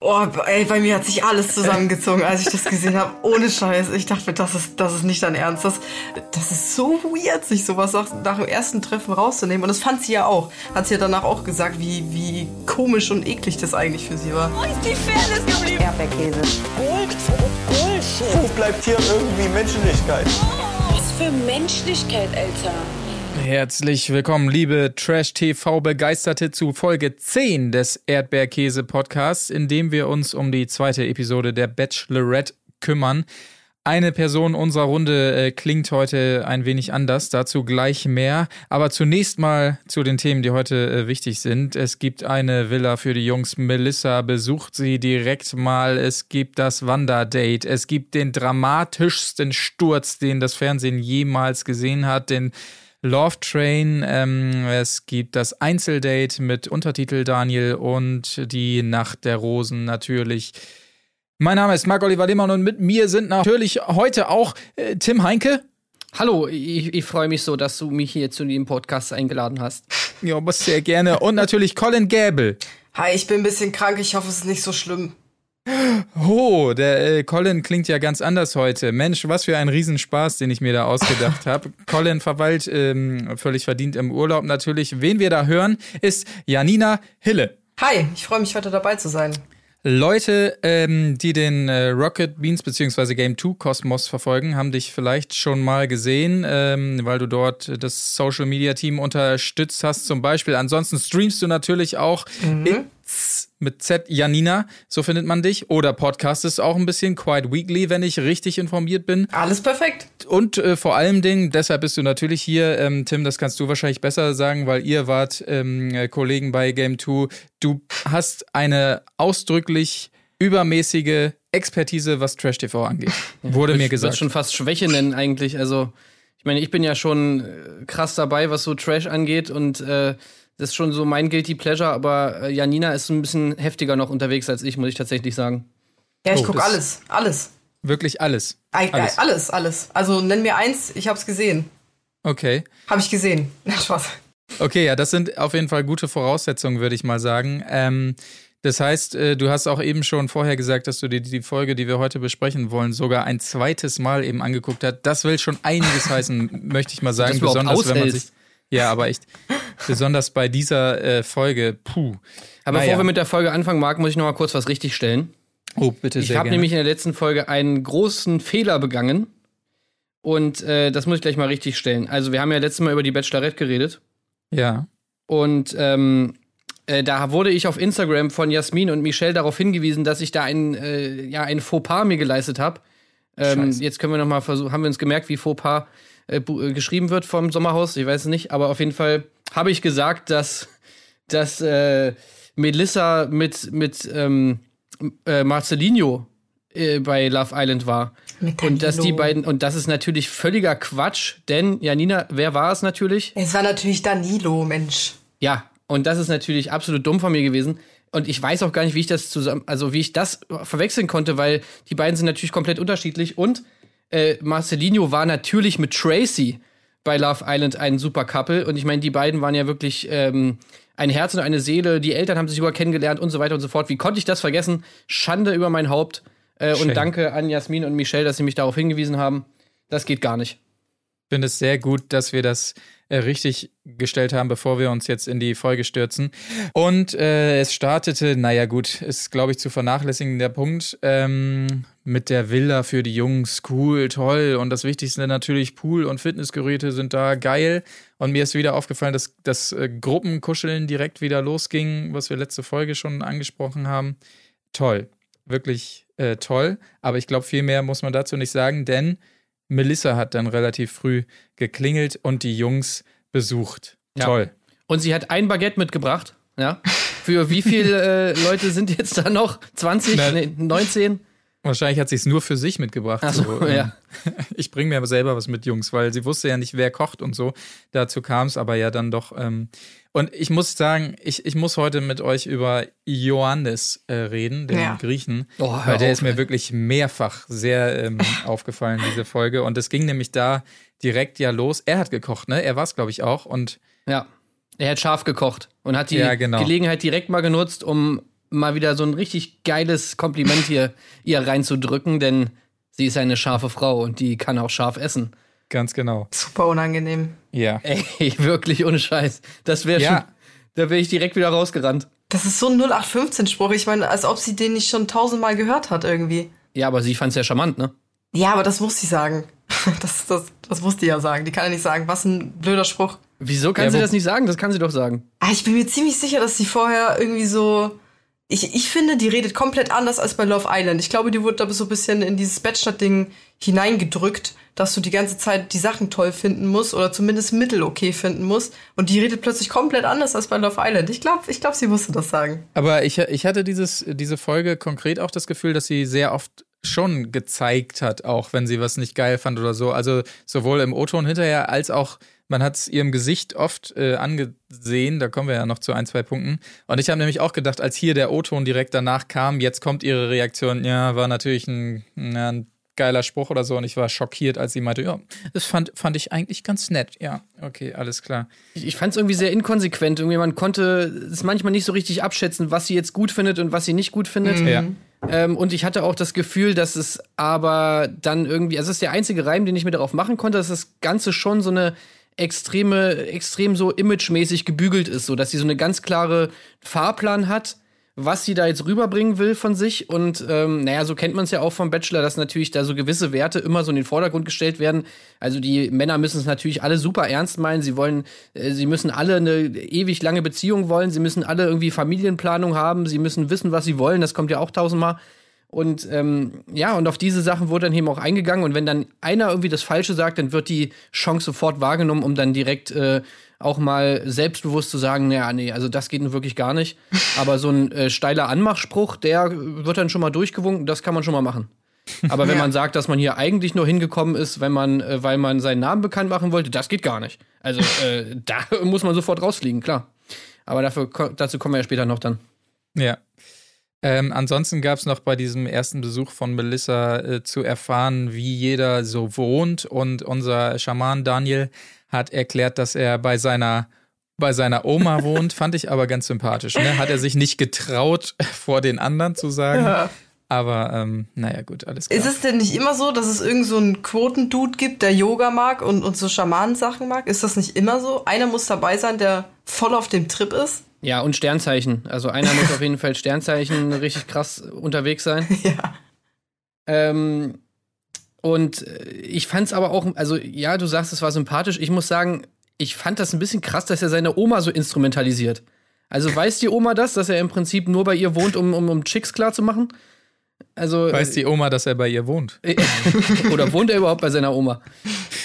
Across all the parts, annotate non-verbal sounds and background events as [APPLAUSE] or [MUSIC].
Oh, ey, bei mir hat sich alles zusammengezogen, als ich das gesehen habe. Ohne Scheiß. Ich dachte, das ist, das ist nicht dein Ernst. Das, das ist so weird, sich sowas nach, nach dem ersten Treffen rauszunehmen. Und das fand sie ja auch. Hat sie ja danach auch gesagt, wie, wie komisch und eklig das eigentlich für sie war. Wo ist die Fairness geblieben? Erdbeerkäse. Gold, Bullshit. Wo bleibt hier irgendwie Menschlichkeit? Was für Menschlichkeit, Alter. Herzlich willkommen, liebe Trash-TV-Begeisterte, zu Folge 10 des Erdbeerkäse-Podcasts, in dem wir uns um die zweite Episode der Bachelorette kümmern. Eine Person unserer Runde äh, klingt heute ein wenig anders, dazu gleich mehr. Aber zunächst mal zu den Themen, die heute äh, wichtig sind. Es gibt eine Villa für die Jungs. Melissa besucht sie direkt mal. Es gibt das Wanderdate. Es gibt den dramatischsten Sturz, den das Fernsehen jemals gesehen hat. Den Love Train. Ähm, es gibt das Einzeldate mit Untertitel Daniel und die Nacht der Rosen natürlich. Mein Name ist Marc-Oliver Lehmann und mit mir sind natürlich heute auch äh, Tim Heinke. Hallo, ich, ich freue mich so, dass du mich hier zu dem Podcast eingeladen hast. Ja, aber sehr gerne. Und natürlich Colin Gäbel. Hi, ich bin ein bisschen krank. Ich hoffe, es ist nicht so schlimm. Oh, der äh, Colin klingt ja ganz anders heute. Mensch, was für ein Riesenspaß, den ich mir da ausgedacht habe. [LAUGHS] Colin verweilt ähm, völlig verdient im Urlaub natürlich. Wen wir da hören, ist Janina Hille. Hi, ich freue mich, heute dabei zu sein. Leute, ähm, die den äh, Rocket Beans bzw. Game 2 Kosmos verfolgen, haben dich vielleicht schon mal gesehen, ähm, weil du dort das Social Media Team unterstützt hast, zum Beispiel. Ansonsten streamst du natürlich auch Mhm. Mit Z Janina, so findet man dich. Oder Podcast ist auch ein bisschen Quite Weekly, wenn ich richtig informiert bin. Alles perfekt. Und äh, vor allem Dingen, deshalb bist du natürlich hier, ähm, Tim, das kannst du wahrscheinlich besser sagen, weil ihr wart ähm, äh, Kollegen bei Game 2. Du hast eine ausdrücklich übermäßige Expertise, was Trash TV angeht. Wurde mir Ich gesagt. würde schon fast Schwäche nennen eigentlich. Also, ich meine, ich bin ja schon äh, krass dabei, was so Trash angeht und äh, das ist schon so mein Guilty Pleasure, aber äh, Janina ist ein bisschen heftiger noch unterwegs als ich, muss ich tatsächlich sagen. Ja, ich Oh, gucke alles. Alles. Wirklich alles. Alles. Alles. alles, alles. Also nenn mir eins, ich hab's gesehen. Okay. Hab ich gesehen. [LAUGHS] Na, Spaß. Okay, ja, das sind auf jeden Fall gute Voraussetzungen, würde ich mal sagen. Ähm, das heißt, äh, du hast auch eben schon vorher gesagt, dass du dir die Folge, die wir heute besprechen wollen, sogar ein zweites Mal eben angeguckt hast. Das will schon einiges [LAUGHS] heißen, möchte ich mal sagen. Besonders wenn man sich. Ja, aber echt. Besonders bei dieser äh, Folge, puh. Aber Naja. bevor wir mit der Folge anfangen, Marc, muss ich noch mal kurz was richtigstellen. Oh, bitte Ich sehr habe gerne. nämlich in der letzten Folge einen großen Fehler begangen. Und äh, das muss ich gleich mal richtig stellen. Also, wir haben ja letztes Mal über die Bachelorette geredet. ja. Und ähm, äh, da wurde ich auf Instagram von Jasmin und Michelle darauf hingewiesen, dass ich da ein, äh, ja, ein Fauxpas mir geleistet habe. Ähm, jetzt können wir noch mal versuchen, haben wir uns gemerkt, wie Fauxpas äh, äh, geschrieben wird vom Sommerhaus. Ich weiß es nicht, aber auf jeden Fall habe ich gesagt, dass, dass äh, Melissa mit, mit ähm, äh, Marcelinho äh, bei Love Island war. Und dass die beiden, und das ist natürlich völliger Quatsch, denn Janina, wer war es natürlich? Es war natürlich Danilo, Mensch. Ja, und das ist natürlich absolut dumm von mir gewesen. Und ich weiß auch gar nicht, wie ich das zusammen, also wie ich das verwechseln konnte, weil die beiden sind natürlich komplett unterschiedlich. Und äh, Marcelinho war natürlich mit Tracy bei Love Island ein super Couple. Und ich meine, die beiden waren ja wirklich ähm, ein Herz und eine Seele. Die Eltern haben sich sogar kennengelernt und so weiter und so fort. Wie konnte ich das vergessen? Schande über mein Haupt. Äh, und danke an Jasmin und Michelle, dass sie mich darauf hingewiesen haben. Das geht gar nicht. Ich finde es sehr gut, dass wir das richtig gestellt haben, bevor wir uns jetzt in die Folge stürzen. Und äh, es startete, naja gut, ist glaube ich zu vernachlässigen der Punkt, ähm, mit der Villa für die Jungs, cool, toll. Und das Wichtigste natürlich, Pool und Fitnessgeräte sind da geil. Und mir ist wieder aufgefallen, dass das äh, Gruppenkuscheln direkt wieder losging, was wir letzte Folge schon angesprochen haben. Toll, wirklich äh, toll. Aber ich glaube, viel mehr muss man dazu nicht sagen, denn Melissa hat dann relativ früh geklingelt und die Jungs besucht. Ja. Toll. Und sie hat ein Baguette mitgebracht. Ja. Für wie viele äh, Leute sind jetzt da noch? 20? Na- Nee, 19? Wahrscheinlich hat sie es nur für sich mitgebracht. Ach so, ähm, ja. [LAUGHS] Ich bringe mir aber selber was mit, Jungs, weil sie wusste ja nicht, wer kocht und so. Dazu kam es aber ja dann doch. Ähm, und ich muss sagen, ich, ich muss heute mit euch über Ioannis äh, reden, den Ja. Griechen. Oh, weil der auf, ist mir ey. wirklich mehrfach sehr ähm, [LAUGHS] aufgefallen, diese Folge. Und es ging nämlich da direkt ja los. Er hat gekocht, ne? Er war es, glaube ich, auch. Und Ja. Er hat scharf gekocht und hat die Ja, genau. Gelegenheit direkt mal genutzt, um mal wieder so ein richtig geiles Kompliment hier [LAUGHS] ihr reinzudrücken, denn sie ist eine scharfe Frau und die kann auch scharf essen. Ganz genau. Super unangenehm. Ja. [LAUGHS] Ey, wirklich ohne Scheiß. Das wäre Ja. schon. Da wäre ich direkt wieder rausgerannt. Das ist so ein 0815-Spruch. Ich meine, als ob sie den nicht schon tausendmal gehört hat irgendwie. Ja, aber sie fand's ja charmant, ne? Ja, aber das muss sie sagen. [LAUGHS] Das, das, das muss die ja sagen. Die kann ja nicht sagen, was ein blöder Spruch. Wieso kann Ja, sie das nicht sagen? Das kann sie doch sagen. Ah, ich bin mir ziemlich sicher, dass sie vorher irgendwie so. Ich, ich finde, die redet komplett anders als bei Love Island. Ich glaube, die wurde da so ein bisschen in dieses Bachelor-Ding hineingedrückt, dass du die ganze Zeit die Sachen toll finden musst oder zumindest mittel okay finden musst. Und die redet plötzlich komplett anders als bei Love Island. Ich glaube, ich glaub, sie musste das sagen. Aber ich, ich hatte dieses, diese Folge konkret auch das Gefühl, dass sie sehr oft schon gezeigt hat, auch wenn sie was nicht geil fand oder so. Also sowohl im O-Ton hinterher als auch, man hat es ihrem Gesicht oft äh, angesehen. Da kommen wir ja noch zu ein, zwei Punkten. Und ich habe nämlich auch gedacht, als hier der O-Ton direkt danach kam, jetzt kommt ihre Reaktion. Ja, war natürlich ein, na, ein geiler Spruch oder so. Und ich war schockiert, als sie meinte, ja, das fand, fand ich eigentlich ganz nett. Ja, okay, alles klar. Ich, ich fand es irgendwie sehr inkonsequent. Irgendwie man konnte es manchmal nicht so richtig abschätzen, was sie jetzt gut findet und was sie nicht gut findet. Ja. Ähm, und ich hatte auch das Gefühl, dass es aber dann irgendwie, also es ist der einzige Reim, den ich mir darauf machen konnte, dass das Ganze schon so eine extreme, extrem so imagemäßig gebügelt ist, so dass sie so eine ganz klare Fahrplan hat, was sie da jetzt rüberbringen will von sich. Und ähm, naja, so kennt man es ja auch vom Bachelor, dass natürlich da so gewisse Werte immer so in den Vordergrund gestellt werden. Also die Männer müssen es natürlich alle super ernst meinen. Sie wollen, äh, sie müssen alle eine ewig lange Beziehung wollen. Sie müssen alle irgendwie Familienplanung haben. Sie müssen wissen, was sie wollen. Das kommt ja auch tausendmal. Und ähm, ja, und auf diese Sachen wurde dann eben auch eingegangen. Und wenn dann einer irgendwie das Falsche sagt, dann wird die Chance sofort wahrgenommen, um dann direkt äh, auch mal selbstbewusst zu sagen, naja, nee, also das geht nun wirklich gar nicht. [LAUGHS] Aber so ein äh, steiler Anmachspruch, der wird dann schon mal durchgewunken, das kann man schon mal machen. Aber wenn Ja. man sagt, dass man hier eigentlich nur hingekommen ist, wenn man, äh, weil man seinen Namen bekannt machen wollte, das geht gar nicht. Also äh, [LAUGHS] da muss man sofort rausfliegen, klar. Aber dafür, dazu kommen wir ja später noch dann. Ja. Ähm, ansonsten gab es noch bei diesem ersten Besuch von Melissa äh, zu erfahren, wie jeder so wohnt. Und unser Schaman Daniel hat erklärt, dass er bei seiner, bei seiner Oma [LAUGHS] wohnt. Fand ich aber ganz sympathisch. Ne? Hat er sich nicht getraut, [LAUGHS] vor den anderen zu sagen. Ja. Aber ähm, naja, gut, alles klar. Ist es denn nicht immer so, dass es irgend so einen Quotendude gibt, der Yoga mag und, und so Schamanensachen mag? Ist das nicht immer so? Einer muss dabei sein, der voll auf dem Trip ist? Ja, und Sternzeichen. Also einer muss auf jeden Fall Sternzeichen richtig krass unterwegs sein. [LAUGHS] Ja. Ähm, und äh, ich fand's aber auch, also ja, du sagst, es war sympathisch. Ich muss sagen, ich fand das ein bisschen krass, dass er seine Oma so instrumentalisiert. Also weiß die Oma das, dass er im Prinzip nur bei ihr wohnt, um, um, um Chicks klar zu machen? Also, Weiß die Oma, dass er bei ihr wohnt? [LAUGHS] oder wohnt er überhaupt bei seiner Oma?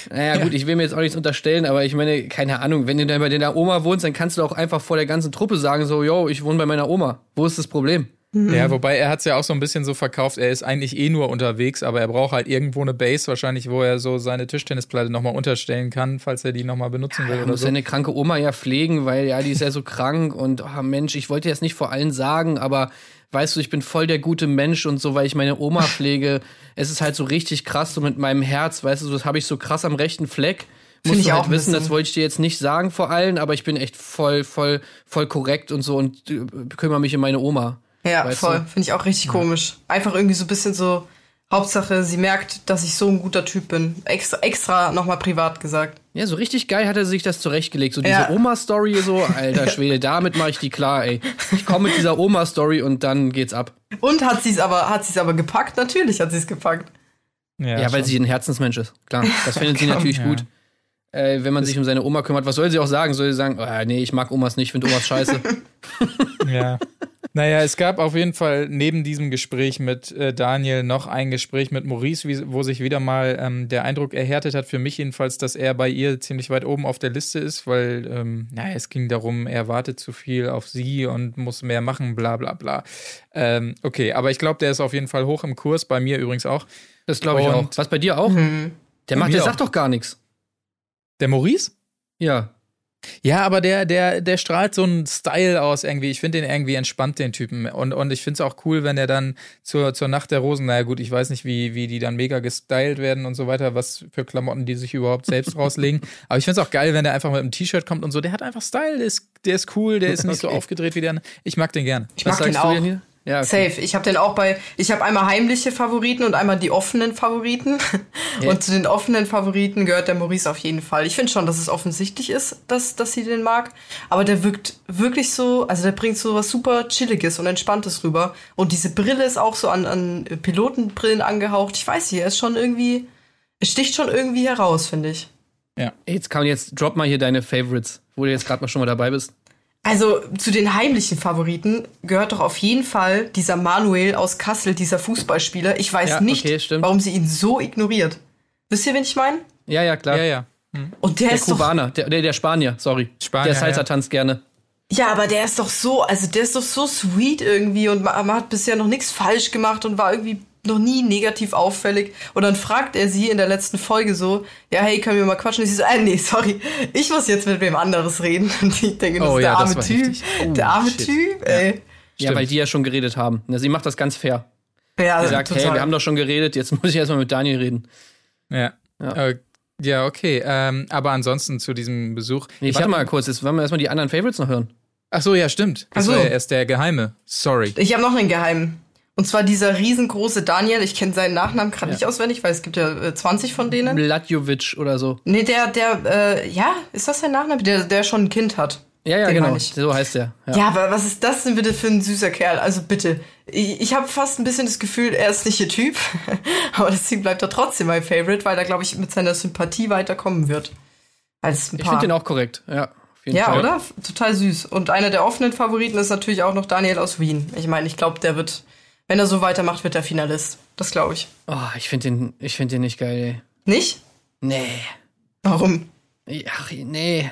Naja, gut, ich will mir jetzt auch nichts unterstellen, aber ich meine, keine Ahnung, wenn du dann bei deiner Oma wohnst, dann kannst du auch einfach vor der ganzen Truppe sagen, so, yo, ich wohne bei meiner Oma. Wo ist das Problem? Ja, wobei er hat es ja auch so ein bisschen so verkauft, er ist eigentlich eh nur unterwegs, aber er braucht halt irgendwo eine Base, wahrscheinlich, wo er so seine Tischtennisplatte nochmal unterstellen kann, falls er die nochmal benutzen will Er muss so. seine kranke Oma ja pflegen, weil ja, die ist ja so krank und oh Mensch, ich wollte jetzt nicht vor allen sagen, aber weißt du, ich bin voll der gute Mensch und so, weil ich meine Oma pflege. [LAUGHS] es ist halt so richtig krass, so mit meinem Herz, weißt du, das habe ich so krass am rechten Fleck. Musst ich auch halt ein wissen, das wollte ich dir jetzt nicht sagen vor allen, aber ich bin echt voll, voll, voll korrekt und so und äh, kümmere mich um meine Oma. Ja, Weißt voll. Finde ich auch richtig komisch. Einfach irgendwie so ein bisschen so, Hauptsache, sie merkt, dass ich so ein guter Typ bin. Extra, extra nochmal privat gesagt. Ja, so richtig geil hat er sich das zurechtgelegt. So diese Ja. Oma-Story, so, [LAUGHS] alter Schwede, damit mache ich die klar, ey. Ich komme mit dieser Oma-Story und dann geht's ab. Und hat sie es aber, hat sie es aber gepackt? Natürlich hat sie es gepackt. Ja, weil schon. sie ein Herzensmensch ist. Klar, das findet sie [LAUGHS] natürlich Ja. gut. Äh, wenn man sich um seine Oma kümmert, was soll sie auch sagen? Soll sie sagen, oh, nee, ich mag Omas nicht, finde Omas scheiße. [LAUGHS] Ja. Naja, es gab auf jeden Fall neben diesem Gespräch mit äh, Daniel noch ein Gespräch mit Maurice, wie, wo sich wieder mal ähm, der Eindruck erhärtet hat, für mich jedenfalls, dass er bei ihr ziemlich weit oben auf der Liste ist, weil ähm, naja, es ging darum, er wartet zu viel auf sie und muss mehr machen, bla bla bla. Ähm, okay, aber ich glaube, der ist auf jeden Fall hoch im Kurs, bei mir übrigens auch. Das glaube ich auch. Und- Was bei dir auch? Der Bei macht, der auch. sagt doch gar nichts. Der Maurice? Ja. Ja, aber der, der, der strahlt so einen Style aus irgendwie. Ich finde den irgendwie entspannt, den Typen. Und, und ich finde es auch cool, wenn er dann zur, zur Nacht der Rosen, naja gut, ich weiß nicht, wie, wie die dann mega gestylt werden und so weiter, was für Klamotten die sich überhaupt selbst [LAUGHS] rauslegen. Aber ich finde es auch geil, wenn der einfach mit einem T-Shirt kommt und so. Der hat einfach Style, der ist, der ist cool, der [LAUGHS] ist nicht so Okay. aufgedreht wie der. Ich mag den gerne. Ich mag den sagst du auch. Ja, okay. Safe. Ich habe den auch bei. Ich habe einmal heimliche Favoriten und einmal die offenen Favoriten. [LAUGHS] Und zu den offenen Favoriten gehört der Maurice auf jeden Fall. Ich finde schon, dass es offensichtlich ist, dass, dass sie den mag. Aber der wirkt wirklich so, also der bringt so was super Chilliges und Entspanntes rüber. Und diese Brille ist auch so an, an Pilotenbrillen angehaucht. Ich weiß nicht, er ist schon irgendwie. Es sticht schon irgendwie heraus, finde ich. Jetzt kann jetzt drop mal hier deine Favorites, wo du jetzt gerade mal schon mal dabei bist. Also zu den heimlichen Favoriten gehört doch auf jeden Fall dieser Manuel aus Kassel, dieser Fußballspieler. Ich weiß Ja, nicht, okay, stimmt. warum sie ihn so ignoriert. Wisst ihr, wen ich meine? Ja, ja, klar. Ja, ja. Und der, Der ist doch, Kubaner, der, der, der Spanier, sorry. Spanier, der Salsa ja. tanzt gerne. ja, aber der ist doch so, also der ist doch so sweet irgendwie und man, man hat bisher noch nichts falsch gemacht und war irgendwie noch nie negativ auffällig. Und dann fragt er sie in der letzten Folge so, ja, hey, können wir mal quatschen? Und sie so, äh, nee, sorry, ich muss jetzt mit wem anderes reden. [LAUGHS] Und ich denke, das Oh ist der ja, arme Typ. Oh, der arme shit. Typ, ey. Ja, weil die ja schon geredet haben. Na, sie macht das ganz fair. Ja, Sie sagt, total. hey, wir haben doch schon geredet, jetzt [LAUGHS] muss ich erstmal mit Daniel reden. Ja. Ja. Äh, ja, okay. Ähm, aber ansonsten zu diesem Besuch. Nee, ich warte hab- mal kurz, jetzt wollen wir erstmal die anderen Favorites noch hören. Ach so, ja, stimmt. Das Ach so. war ja erst der Geheime. Sorry. Ich habe noch einen Geheimen. Und zwar dieser riesengroße Daniel. Ich kenne seinen Nachnamen gerade nicht auswendig, weil es gibt ja äh, 20 von denen. Blatjovic oder so. Nee, der, der, äh, ja, ist das sein Nachname? Der, der schon ein Kind hat. Ja, ja, Den genau. ich. So heißt der. Ja. Ja. aber was ist das denn bitte für ein süßer Kerl? Also bitte. Ich, ich habe fast ein bisschen das Gefühl, er ist nicht ihr Typ. [LAUGHS] aber deswegen bleibt er trotzdem mein Favorite, weil er, glaube ich, mit seiner Sympathie weiterkommen wird. Es ein Ich paar. finde den auch korrekt. Ja, ja, Fall. oder? Total süß. Und einer der offenen Favoriten ist natürlich auch noch Daniel aus Wien. Ich meine, ich glaube, der wird, wenn er so weitermacht, wird er Finalist. Das glaube ich. Oh, ich finde den, ich find den nicht geil, ey. Nicht? Nee. Warum? Ach, nee.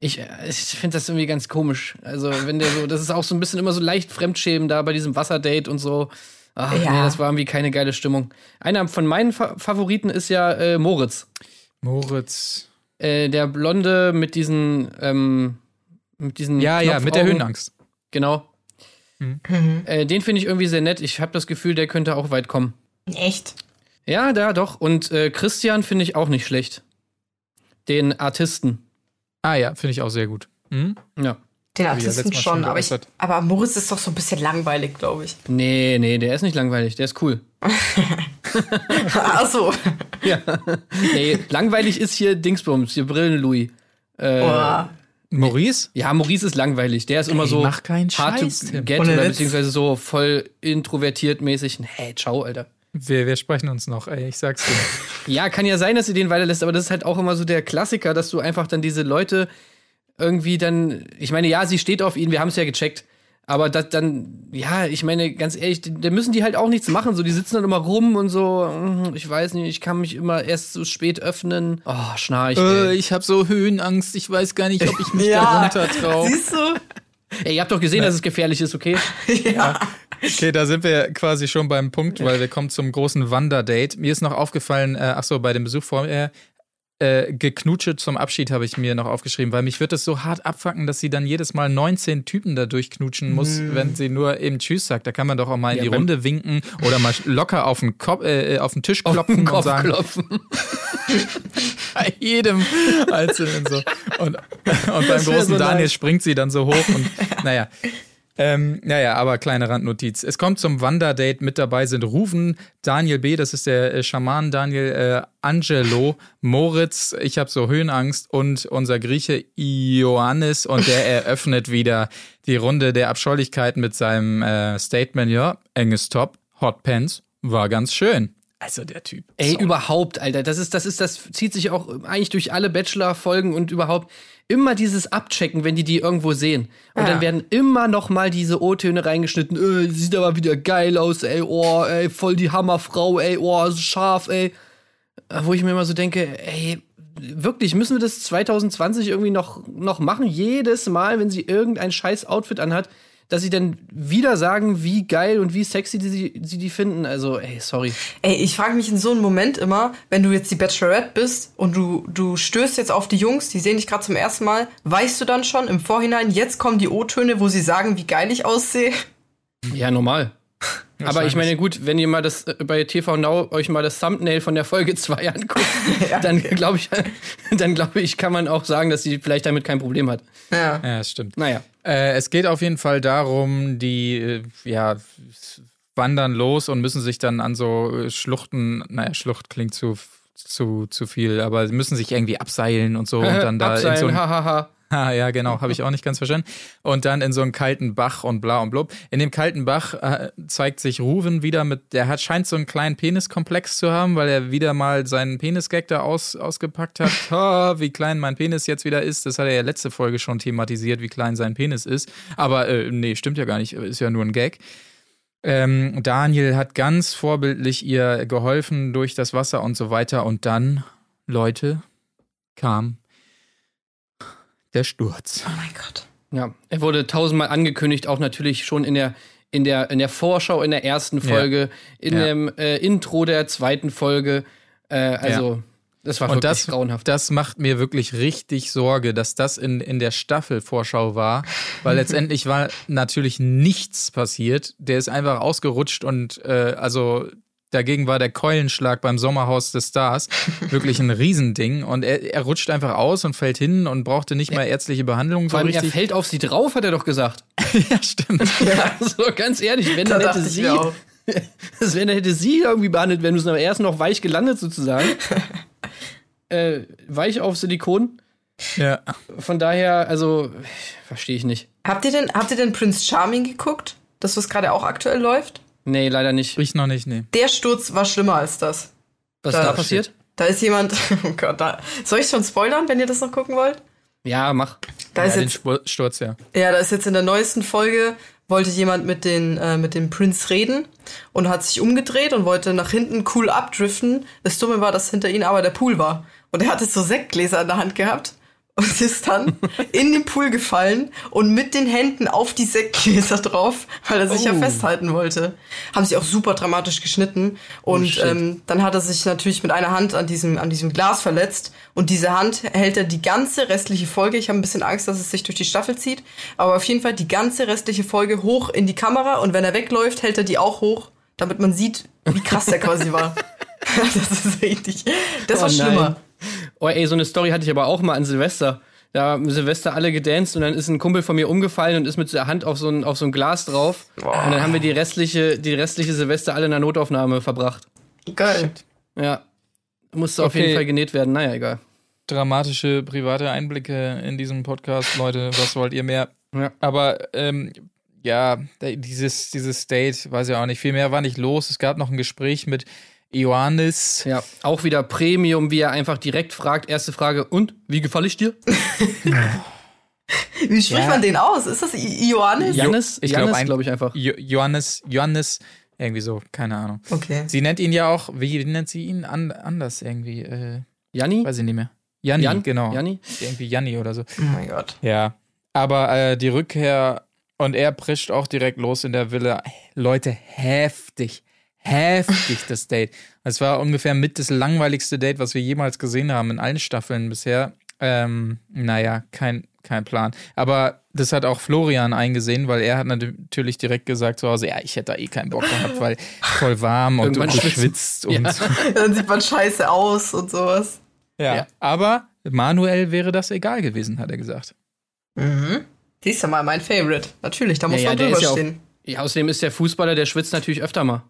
Ich, ich finde das irgendwie ganz komisch. Also, wenn der so, das ist auch so ein bisschen immer so leicht Fremdschämen da bei diesem Wasserdate und so. Ach, Ja. nee, das war irgendwie keine geile Stimmung. Einer von meinen Fa Favoriten ist ja äh, Moritz. Moritz. Äh, der Blonde mit diesen, ähm, mit diesen. Ja, ja, mit der. Höhenangst. Genau. Mhm. Äh, den finde ich irgendwie sehr nett. Ich habe das Gefühl, der könnte auch weit kommen. Echt? Ja, da doch. Und äh, Christian finde ich auch nicht schlecht. Den Artisten. Ah ja, finde ich auch sehr gut. Hm? Ja. Den ja Artisten Mal schon aber, ich, aber Moritz ist doch so ein bisschen langweilig, glaube ich. Nee, nee, der ist nicht langweilig. Der ist cool. [LAUGHS] Ach so. Ja. nee, langweilig ist hier Dingsbums, hier Brillen-Louis. Äh, Boah. Maurice? Ja, Maurice ist langweilig. Der ist immer so mach keinen hard Scheiß, to get oder beziehungsweise so voll introvertiert mäßig. Hey, ciao, Alter. Wir, wir sprechen uns noch, ey, ich sag's dir. [LAUGHS] Ja, kann ja sein, dass sie den weiterlässt, aber das ist halt auch immer so der Klassiker, dass du einfach dann diese Leute irgendwie dann. Ich meine, ja, sie steht auf ihn, wir haben es ja gecheckt. Aber das dann, ja, ich meine, ganz ehrlich, da müssen die halt auch nichts machen. So, die sitzen dann immer rum und so, hm, ich weiß nicht, ich kann mich immer erst so spät öffnen. Oh, schnarch. äh, ich habe so Höhenangst, ich weiß gar nicht, ob ich mich [LAUGHS] da Ja, runter traue. siehst du? Ey, ihr habt doch gesehen, dass es gefährlich ist, okay? [LAUGHS] Ja. Okay, da sind wir quasi schon beim Punkt, weil wir kommen zum großen Wanderdate. Mir ist noch aufgefallen, äh, ach so, bei dem Besuch vorher, äh, geknutsche zum Abschied habe ich mir noch aufgeschrieben, weil mich wird es so hart abfacken, dass sie dann jedes Mal 19 Typen da durchknutschen muss, wenn sie nur eben Tschüss sagt. Da kann man doch auch mal in Ja, die Runde winken oder mal locker auf den, Kopf, äh, auf den Tisch klopfen und Kopf sagen, klopfen. [LAUGHS] bei jedem Einzelnen so. Und, [LAUGHS] und beim großen so Daniel nice. springt sie dann so hoch und naja. Ähm, naja, aber kleine Randnotiz. Es kommt zum Wanderdate. Mit dabei sind Ruven, Daniel B., das ist der äh, Schaman Daniel, äh, Angelo, Moritz, ich habe so Höhenangst und unser Grieche Ioannis und der [LAUGHS] eröffnet wieder die Runde der Abscheulichkeiten mit seinem äh, Statement, ja, enges Top, Hot Pants, war ganz schön. Also der Typ. Ey, Sorry. überhaupt, Alter. Das ist, das ist, das zieht sich auch eigentlich durch alle Bachelor-Folgen und überhaupt immer dieses Abchecken, wenn die die irgendwo sehen. Und Ja. dann werden immer noch mal diese O-Töne reingeschnitten. Äh, sieht aber wieder geil aus, ey. Oh, ey, voll die Hammerfrau, ey. Oh, so scharf, ey. Äh, Wo ich mir immer so denke, ey, wirklich, müssen wir das 2020 irgendwie noch, noch machen? Jedes Mal, wenn sie irgendein scheiß Outfit anhat, dass sie dann wieder sagen, wie geil und wie sexy sie, sie die finden. Also, ey, sorry. Ey, ich frage mich in so einem Moment immer, wenn du jetzt die Bachelorette bist und du, du stößt jetzt auf die Jungs, die sehen dich gerade zum ersten Mal, weißt du dann schon im Vorhinein, jetzt kommen die O-Töne, wo sie sagen, wie geil ich aussehe? Ja, normal. Aber ich meine, gut, wenn ihr mal das äh, bei TV Now euch mal das Thumbnail von der Folge [LAUGHS] 2 anguckt, [LAUGHS] dann glaube ich, [LAUGHS] dann glaube ich, kann man auch sagen, dass sie vielleicht damit kein Problem hat. Ja. Ja, das stimmt. Naja. Äh, es geht auf jeden Fall darum, die äh, ja, wandern los und müssen sich dann an so äh, Schluchten, naja, Schlucht klingt zu, zu, zu viel, aber sie müssen sich irgendwie abseilen und so und dann da in so Abseilen, ein, hahaha. [LAUGHS] ja, genau, habe ich auch nicht ganz verstanden. Und dann in so einen kalten Bach und bla und blub. In dem kalten Bach äh, zeigt sich Ruven wieder mit, der hat, scheint so einen kleinen Peniskomplex zu haben, weil er wieder mal seinen Penisgag da aus, ausgepackt hat. [LAUGHS] Oh, wie klein mein Penis jetzt wieder ist. Das hat er ja letzte Folge schon thematisiert, wie klein sein Penis ist. Aber äh, nee, stimmt ja gar nicht, ist ja nur ein Gag. Ähm, Daniel hat ganz vorbildlich ihr geholfen durch das Wasser und so weiter. Und dann, Leute, kam der Sturz. Oh mein Gott. Ja, er wurde tausendmal angekündigt, auch natürlich schon in der in der in der Vorschau in der ersten Folge, in Ja. dem äh, Intro der zweiten Folge. Äh, also das war Und wirklich das, grauenhaft. das macht mir wirklich richtig Sorge, dass das in, in der Staffelvorschau war, weil [LAUGHS] letztendlich war natürlich nichts passiert. Der ist einfach ausgerutscht und äh, also dagegen war der Keulenschlag beim Sommerhaus des Stars [LAUGHS] wirklich ein Riesending und er, er rutscht einfach aus und fällt hin und brauchte nicht mal ärztliche Behandlung so Vor allem, er richtig. fällt auf sie drauf, hat er doch gesagt. [LAUGHS] ja, stimmt. [LAUGHS] so ganz ehrlich, wenn Da dann hätte sie, das wenn dann hätte sie irgendwie behandelt werden müssen, aber er ist noch weich gelandet sozusagen. äh, weich auf Silikon. Ja. Von daher, also verstehe ich nicht. Habt ihr denn, habt ihr denn Prince Charming geguckt? Das, was gerade auch aktuell läuft? Nee, leider nicht. Ich noch nicht, nee. Der Sturz war schlimmer als das. Was Da da passiert? Da ist jemand. [LAUGHS] Oh Gott, da. Soll ich schon spoilern, wenn ihr das noch gucken wollt? Ja, mach. Da Ja, ist den jetzt, Spur- Sturz, ja. ja, da ist jetzt in der neuesten Folge wollte jemand mit den äh, mit dem Prince reden und hat sich umgedreht und wollte nach hinten cool abdriften. Das Dumme war, dass hinter ihm aber der Pool war und er hatte so Sektgläser in der Hand gehabt und ist dann in den Pool gefallen und mit den Händen auf die Sektgläser drauf, weil er sich ja Oh. festhalten wollte. Haben sie auch super dramatisch geschnitten und shit. ähm, dann hat er sich natürlich mit einer Hand an diesem an diesem Glas verletzt und diese Hand hält er die ganze restliche Folge. Ich habe ein bisschen Angst, dass es sich durch die Staffel zieht, aber auf jeden Fall die ganze restliche Folge hoch in die Kamera und wenn er wegläuft, hält er die auch hoch, damit man sieht, wie krass der quasi war. [LAUGHS] das ist richtig. Das war Oh nein. Oh, ey, so eine Story hatte ich aber auch mal an Silvester. Da haben Silvester alle gedanced und dann ist ein Kumpel von mir umgefallen und ist mit der Hand auf so ein, auf so ein Glas drauf. Und dann haben wir die restliche, die restliche Silvester alle in der Notaufnahme verbracht. Geil. Ja. Musste auf Okay. jeden Fall genäht werden. Naja, egal. Dramatische private Einblicke in diesem Podcast, Leute. Was wollt ihr mehr? Ja. Aber ähm, ja, dieses, dieses Date, weiß ja auch nicht, viel mehr war nicht los. Es gab noch ein Gespräch mit Ioannis. Ja, auch wieder Premium, wie er einfach direkt fragt. Erste Frage, und? Wie gefalle ich dir? Wie spricht Ja. man den aus? Ist das I Ioannis? Jannis? ich glaub, glaube ich einfach. Jo Johannes, Johannes, irgendwie so, keine Ahnung. Okay. Sie nennt ihn ja auch, wie nennt sie ihn an, anders irgendwie? Äh, Janni? weiß ich nicht mehr. Janni, Jan? genau. Janni? Irgendwie Janni oder so. Oh mein Gott. Ja. Aber äh, die Rückkehr und er prischt auch direkt los in der Villa. Leute, heftig. Heftig das Date. Es war ungefähr mit das langweiligste Date, was wir jemals gesehen haben in allen Staffeln bisher. Ähm, naja, kein, kein Plan. Aber das hat auch Florian eingesehen, weil er hat natürlich direkt gesagt zu Hause, ja, ich hätte da eh keinen Bock gehabt, weil voll warm und du, du schwitzt- und Ja. [LAUGHS] Dann sieht man scheiße aus und sowas. ja. Ja. Aber Manuel wäre das egal gewesen, hat er gesagt. Mhm. Die ist ja mal mein Favorite. Natürlich, da muss Ja, man drüber auch- stehen. Ja, außerdem ist der Fußballer, der schwitzt natürlich öfter mal.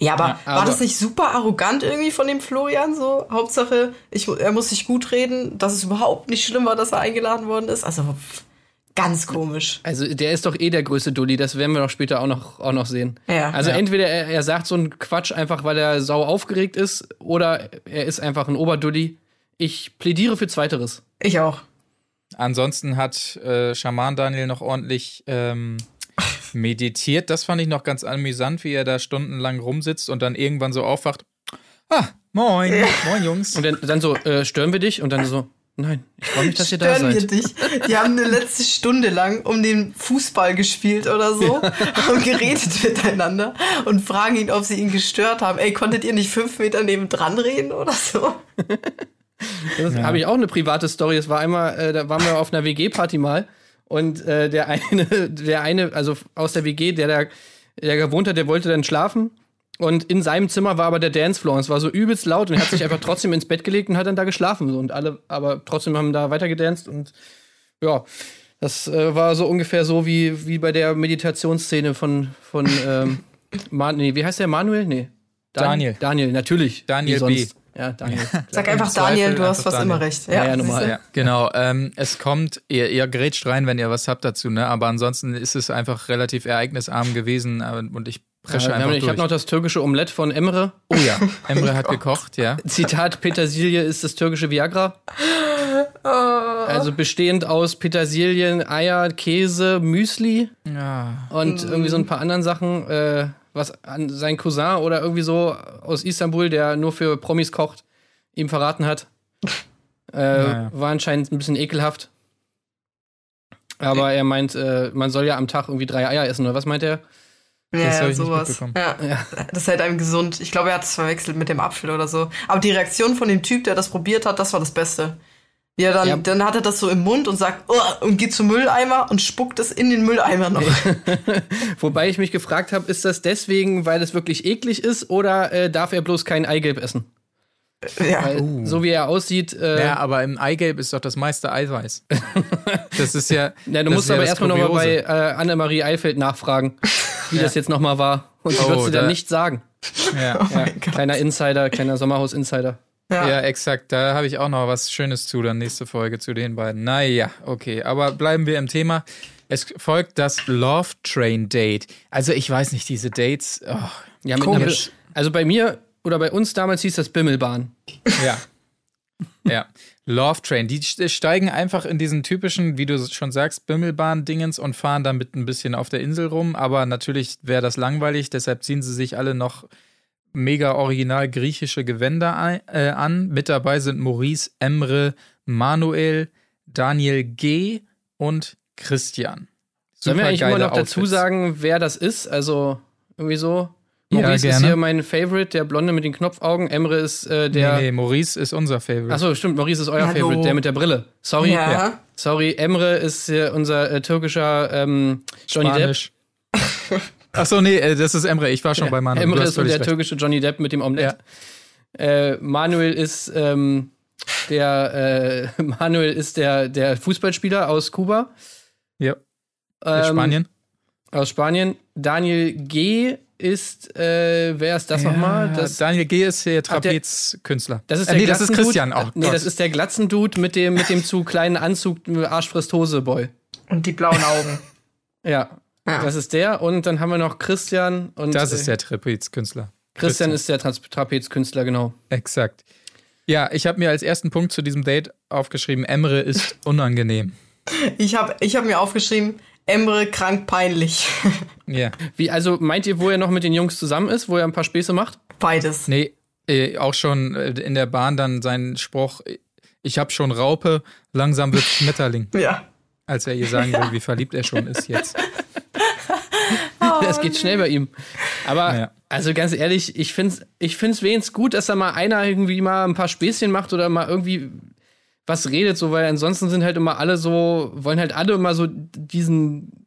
Ja, aber, Ja, war aber- das nicht super arrogant irgendwie von dem Florian so? Hauptsache, ich, er muss sich gut reden, dass es überhaupt nicht schlimm war, dass er eingeladen worden ist. Also pff, ganz komisch. Also der ist doch eh der größte Dulli, das werden wir doch später auch noch, auch noch sehen. Ja. also Ja. entweder er, er sagt so einen Quatsch einfach, weil er sau aufgeregt ist, oder er ist einfach ein Oberdulli. Ich plädiere für Zweiteres. Ich auch. Ansonsten hat äh, Schaman Daniel noch ordentlich ähm, meditiert. Das fand ich noch ganz amüsant, wie er da stundenlang rumsitzt und dann irgendwann so aufwacht. Ah, moin, moin Jungs. Und dann, dann so, äh, stören wir dich? Und dann so, Nein, ich freue mich, dass ihr da Stören wir seid. dich? Die haben eine letzte Stunde lang um den Fußball gespielt oder so, haben geredet miteinander und fragen ihn, ob sie ihn gestört haben. Ey, konntet ihr nicht fünf Meter neben dran reden oder so? Das habe ich auch eine private Story. Es war einmal, äh, da waren wir auf einer WG-Party mal und äh, der eine, [LAUGHS] der eine, also aus der WG, der da der gewohnt hat, der wollte dann schlafen. Und in seinem Zimmer war aber der Dancefloor. Und es war so übelst laut und er hat sich einfach trotzdem ins Bett gelegt und hat dann da geschlafen. So. Und alle, aber trotzdem haben da weiter gedanced und ja, das äh, war so ungefähr so wie, wie bei der Meditationsszene von, von ähm, [LAUGHS] Man nee, wie heißt der Manuel? Nee. Dan- Daniel. Daniel, natürlich. Daniel B. Ja, Daniel. Sag einfach Zweifel Daniel, du hast fast immer Daniel. recht. Ja, ja, normal, siehst du? ja. Genau, ähm, es kommt, ihr, ihr grätscht rein, wenn ihr was habt dazu, ne? Aber ansonsten ist es einfach relativ ereignisarm gewesen äh, und ich presche Ja, einfach ich habe noch das türkische Omelett von Emre. oh ja, Emre hat [LAUGHS] gekocht, ja. Zitat: Petersilie ist das türkische Viagra. Also bestehend aus Petersilien, Eier, Käse, Müsli ja. und irgendwie so ein paar anderen Sachen. Äh, was an sein Cousin oder irgendwie so aus Istanbul, der nur für Promis kocht, ihm verraten hat. [LAUGHS] Äh, Naja. War anscheinend ein bisschen ekelhaft. Aber er meint, äh, man soll ja am Tag irgendwie drei Eier essen, oder was meint er? Ja, Das ja, ich nicht sowas. mitbekommen. Ja. Das ist halt einem gesund. Ich glaube, er hat es verwechselt mit dem Apfel oder so. Aber die Reaktion von dem Typ, der das probiert hat, das war das Beste. Ja, dann, Ja. dann hat er das so im Mund und sagt, "Uah", und geht zum Mülleimer und spuckt es in den Mülleimer noch. [LAUGHS] Wobei ich mich gefragt habe, ist das deswegen, weil es wirklich eklig ist oder äh, darf er bloß kein Eigelb essen? Ja. Weil so wie er aussieht, äh, Ja, aber im Eigelb ist doch das meiste Eiweiß. [LAUGHS] Das ist ja. ja, du musst ja aber erstmal nochmal bei äh, Annemarie Eifeld nachfragen, wie das jetzt nochmal war. Und sie wird Oh, sie dann da- nicht sagen. Ja. Ja, kleiner Insider, kleiner Sommerhaus-Insider. Ja. Ja, exakt. Da habe ich auch noch was Schönes zu, dann nächste Folge zu den beiden. Naja, okay. Aber bleiben wir im Thema. Es folgt das Love Train Date. Also, ich weiß nicht, diese Dates. Oh, Ja, mit Komisch. einer- also bei mir oder bei uns damals hieß das Bimmelbahn. ja. ja. Love Train. Die st- steigen einfach in diesen typischen, wie du schon sagst, Bimmelbahn-Dingens und fahren damit ein bisschen auf der Insel rum. Aber natürlich wäre das langweilig, deshalb ziehen sie sich alle noch mega original griechische Gewänder ein, äh, an. Mit dabei sind Maurice, Emre, Manuel, Daniel G. und Christian. Sollen wir eigentlich immer noch dazu Outfits. sagen, wer das ist? Also irgendwie so. Ja, Maurice ist gerne. hier mein Favorite, der Blonde mit den Knopfaugen. Emre ist äh, der. nee, nee, Maurice ist unser Favorite. Achso, stimmt, Maurice ist euer Hallo. Favorite, der mit der Brille. Sorry. Ja. Sorry, Emre ist äh, unser äh, türkischer ähm, Johnny Depp. [LAUGHS] Achso, nee, äh, das ist Emre. Ich war schon bei Manuel. Emre ist der recht. türkische Johnny Depp mit dem Omelett. Äh, Manuel ist ähm, der äh, [LAUGHS] Manuel ist der, der Fußballspieler aus Kuba. Ja, Ähm, Spanien. Aus Spanien. Daniel G. ist, äh, wer ist das nochmal? Das, Daniel G. ist der der- Trapezkünstler. das ist äh, der nee, das ist Glatzendude. Christian. Oh, nee, Gott. das ist der Glatzendude mit dem, mit dem zu kleinen Anzug, Arschfrisst-Hose-Boy. Und die blauen Augen. Ja. Ja. Das ist der. Und dann haben wir noch Christian. Und, das ist äh, der Trapezkünstler. Christian ist der Trans Trapezkünstler, genau. Exakt. Ja, ich habe mir als ersten Punkt zu diesem Date aufgeschrieben, Emre ist [LAUGHS] unangenehm. Ich habe ich hab mir aufgeschrieben, Emre krank peinlich. Ja. [LAUGHS] Wie, also meint ihr, wo er noch mit den Jungs zusammen ist, wo er ein paar Späße macht? Beides. Nee, äh, auch schon äh, in der Bahn dann seinen Spruch, ich habe schon Raupe, langsam wird Schmetterling, [LAUGHS] Ja. als er ihr sagen will, wie verliebt er schon ist jetzt. [LAUGHS] Es geht schnell bei ihm. Aber, Ja. also ganz ehrlich, ich finde es ich find's wenigstens gut, dass da mal einer irgendwie mal ein paar Späßchen macht oder mal irgendwie was redet, so, weil ansonsten sind halt immer alle so, wollen halt alle immer so diesen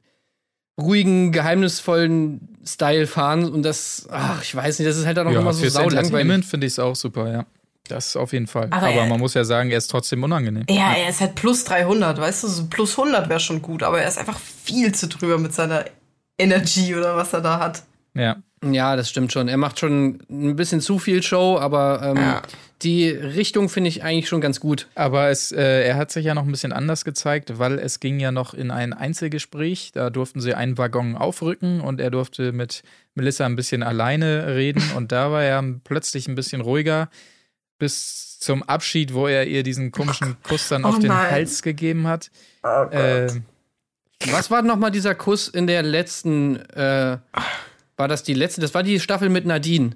ruhigen, geheimnisvollen Style fahren und das, ach, ich weiß nicht, das ist halt dann auch Ja, immer so fürs sau Entertainment langweilig. finde ich es auch super, ja. Das auf jeden Fall. Aber Aber, er- man muss ja sagen, er ist trotzdem unangenehm. Ja, er ist halt plus 300, weißt du, so plus 100 wäre schon gut, aber er ist einfach viel zu drüber mit seiner Energy oder was er da hat. Ja. Ja, das stimmt schon. Er macht schon ein bisschen zu viel Show, aber ähm, Ja. die Richtung finde ich eigentlich schon ganz gut. Aber es, äh, er hat sich ja noch ein bisschen anders gezeigt, weil es ging ja noch in ein Einzelgespräch. Da durften sie einen Waggon aufrücken und er durfte mit Melissa ein bisschen alleine reden. [LAUGHS] Und da war er plötzlich ein bisschen ruhiger bis zum Abschied, wo er ihr diesen komischen Kuss dann Oh auf den. Hals gegeben hat. Oh Äh, Was war noch mal dieser Kuss in der letzten, äh, war das die letzte, das war die Staffel mit Nadine.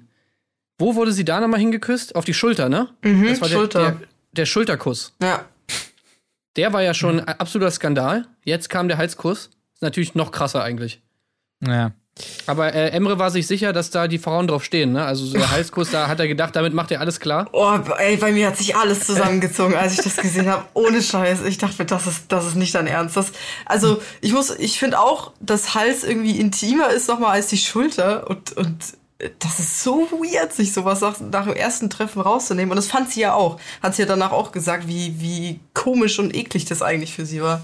Wo wurde sie da noch mal hingeküsst? Auf die Schulter, ne? Mhm, das war der, Schulter. Der, der Schulterkuss. Ja. Der war ja schon ein absoluter Skandal. Jetzt kam der Halskurs. Ist natürlich noch krasser eigentlich. Ja. Aber äh, Emre war sich sicher, dass da die Frauen drauf stehen. Ne? Also so der Halskurs, da hat er gedacht, damit macht er alles klar. Oh, ey, bei mir hat sich alles zusammengezogen, als ich das gesehen habe. Ohne Scheiß. Ich dachte, das ist, das ist nicht dein Ernst. Das, also, ich muss, ich finde auch, dass Hals irgendwie intimer ist nochmal als die Schulter. Und, und das ist so weird, sich sowas nach, nach dem ersten Treffen rauszunehmen. Und das fand sie ja auch. Hat sie ja danach auch gesagt, wie, wie komisch und eklig das eigentlich für sie war.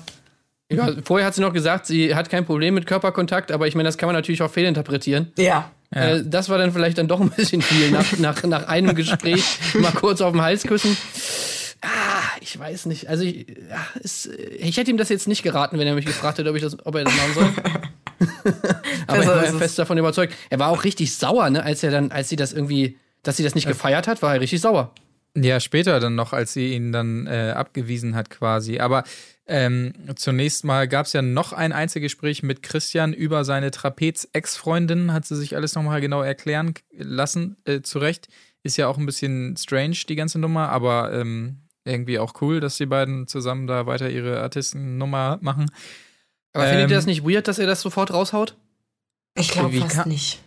Ja, vorher hat sie noch gesagt, sie hat kein Problem mit Körperkontakt, aber ich meine, das kann man natürlich auch fehlinterpretieren. Ja. Äh, das war dann vielleicht dann doch ein bisschen viel nach, [LAUGHS] nach, nach einem Gespräch mal kurz auf den Hals küssen. Ah, ich weiß nicht. Also ich, ja, es, ich hätte ihm das jetzt nicht geraten, wenn er mich gefragt hätte, ob, ich das, ob er das machen soll. [LAUGHS] Aber ich Besser war ist ja es. fest davon überzeugt. Er war auch richtig sauer, ne, als er dann, als sie das irgendwie, dass sie das nicht gefeiert hat, war er richtig sauer. Ja, später dann noch, als sie ihn dann äh, abgewiesen hat quasi. Aber ähm, zunächst mal gab es ja noch ein Einzelgespräch mit Christian über seine Trapez-Ex-Freundin. Hat sie sich alles nochmal genau erklären lassen, äh, zu Recht. Ist ja auch ein bisschen strange, die ganze Nummer, aber ähm, irgendwie auch cool, dass die beiden zusammen da weiter ihre Artistennummer machen. Aber findet Ähm, ihr das nicht weird, dass er das sofort raushaut? Ich glaube fast kann- nicht.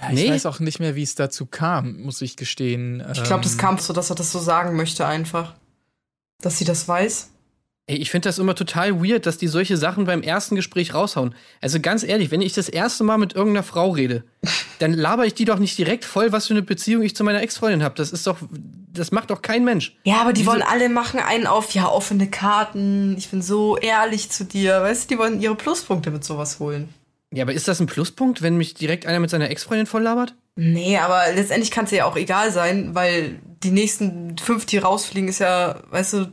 Ja, ich Nee. weiß auch nicht mehr, wie es dazu kam, muss ich gestehen. Ich glaube, das Ähm, kam so, dass er das so sagen möchte einfach. Dass sie das weiß. Ey, ich finde das immer total weird, dass die solche Sachen beim ersten Gespräch raushauen. Also ganz ehrlich, wenn ich das erste Mal mit irgendeiner Frau rede, [LAUGHS] dann laber ich die doch nicht direkt voll, was für eine Beziehung ich zu meiner Ex-Freundin habe. Das ist doch, das macht doch kein Mensch. Ja, aber die Wieso- wollen alle machen einen auf, ja, offene Karten. Ich bin so ehrlich zu dir. Weißt du, die wollen ihre Pluspunkte mit sowas holen. Ja, aber ist das ein Pluspunkt, wenn mich direkt einer mit seiner Ex-Freundin voll labert? Nee, aber letztendlich kann es ja auch egal sein, weil die nächsten fünf, die rausfliegen, ist ja, weißt du,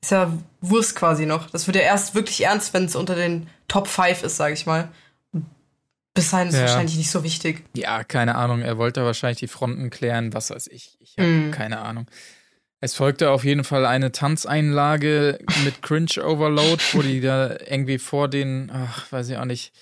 ist ja Wurst quasi noch. Das wird ja erst wirklich ernst, wenn es unter den Top 5 ist, sag ich mal. Bis dahin ist es Ja. wahrscheinlich nicht so wichtig. Ja, keine Ahnung. Er wollte wahrscheinlich die Fronten klären, was weiß ich. Ich habe Mhm. keine Ahnung. Es folgte auf jeden Fall eine Tanzeinlage mit Cringe Overload, wo die da irgendwie vor den, ach, weiß ich auch nicht.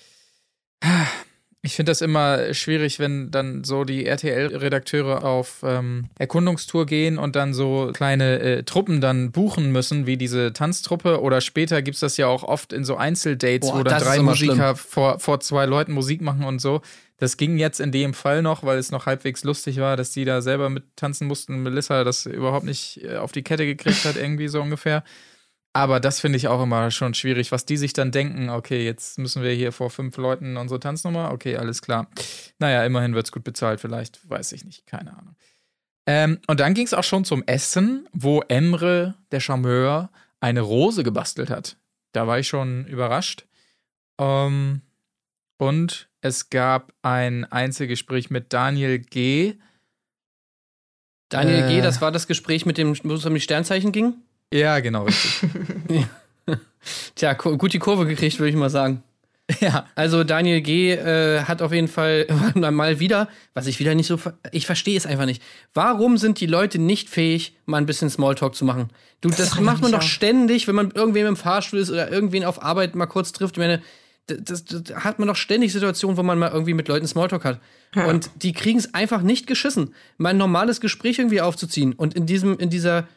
Ich finde das immer schwierig, wenn dann so die RTL-Redakteure auf ähm, Erkundungstour gehen und dann so kleine äh, Truppen dann buchen müssen, wie diese Tanztruppe. Oder später gibt's das ja auch oft in so Einzeldates, Boah, wo dann drei Musiker vor, vor zwei Leuten Musik machen und so. Das ging jetzt in dem Fall noch, weil es noch halbwegs lustig war, dass die da selber mit tanzen mussten. Melissa das überhaupt nicht äh, auf die Kette gekriegt hat, irgendwie so ungefähr. Aber das finde ich auch immer schon schwierig, was die sich dann denken. Okay, jetzt müssen wir hier vor fünf Leuten unsere Tanznummer. Okay, alles klar. Naja, immerhin wird's gut bezahlt, vielleicht, weiß ich nicht, keine Ahnung. Ähm, und dann ging es auch schon zum Essen, wo Emre, der Charmeur, eine Rose gebastelt hat. Da war ich schon überrascht. Ähm, und es gab ein Einzelgespräch mit Daniel G. Daniel Äh. G., das war das Gespräch mit dem, wo es um die Sternzeichen ging? Ja, genau, richtig. [LAUGHS] Tja, gut die Kurve gekriegt, würde ich mal sagen. ja. Also Daniel G. Äh, hat auf jeden Fall [LAUGHS] mal wieder, was ich wieder nicht so, ver- ich verstehe es einfach nicht. Warum sind die Leute nicht fähig, mal ein bisschen Smalltalk zu machen? Du, das, ich macht man doch auch. ständig, wenn man irgendwem im Fahrstuhl ist oder irgendwen auf Arbeit mal kurz trifft. Ich meine, das, das, das hat man doch ständig Situationen, wo man mal irgendwie mit Leuten Smalltalk hat. Und die kriegen es einfach nicht geschissen, mal ein normales Gespräch irgendwie aufzuziehen. Und in diesem, in dieser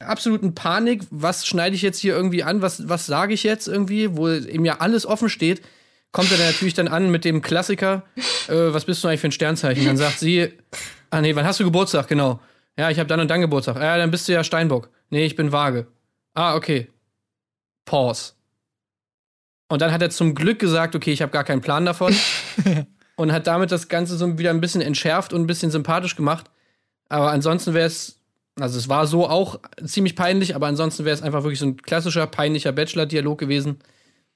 absoluten Panik, was schneide ich jetzt hier irgendwie an, was, was sage ich jetzt irgendwie, wo ihm ja alles offen steht, kommt er dann natürlich dann an mit dem Klassiker, äh, was bist du eigentlich für ein Sternzeichen? Dann sagt sie, ah nee, wann hast du Geburtstag? Genau. Ja, ich habe dann und dann Geburtstag. Ja, dann bist du ja Steinbock. Nee, ich bin Waage. Ah, okay. Pause. Und dann hat er zum Glück gesagt, okay, ich habe gar keinen Plan davon. [LAUGHS] und hat damit das Ganze so wieder ein bisschen entschärft und ein bisschen sympathisch gemacht. Aber ansonsten wäre es, also es war so auch ziemlich peinlich, aber ansonsten wäre es einfach wirklich so ein klassischer, peinlicher Bachelor-Dialog gewesen.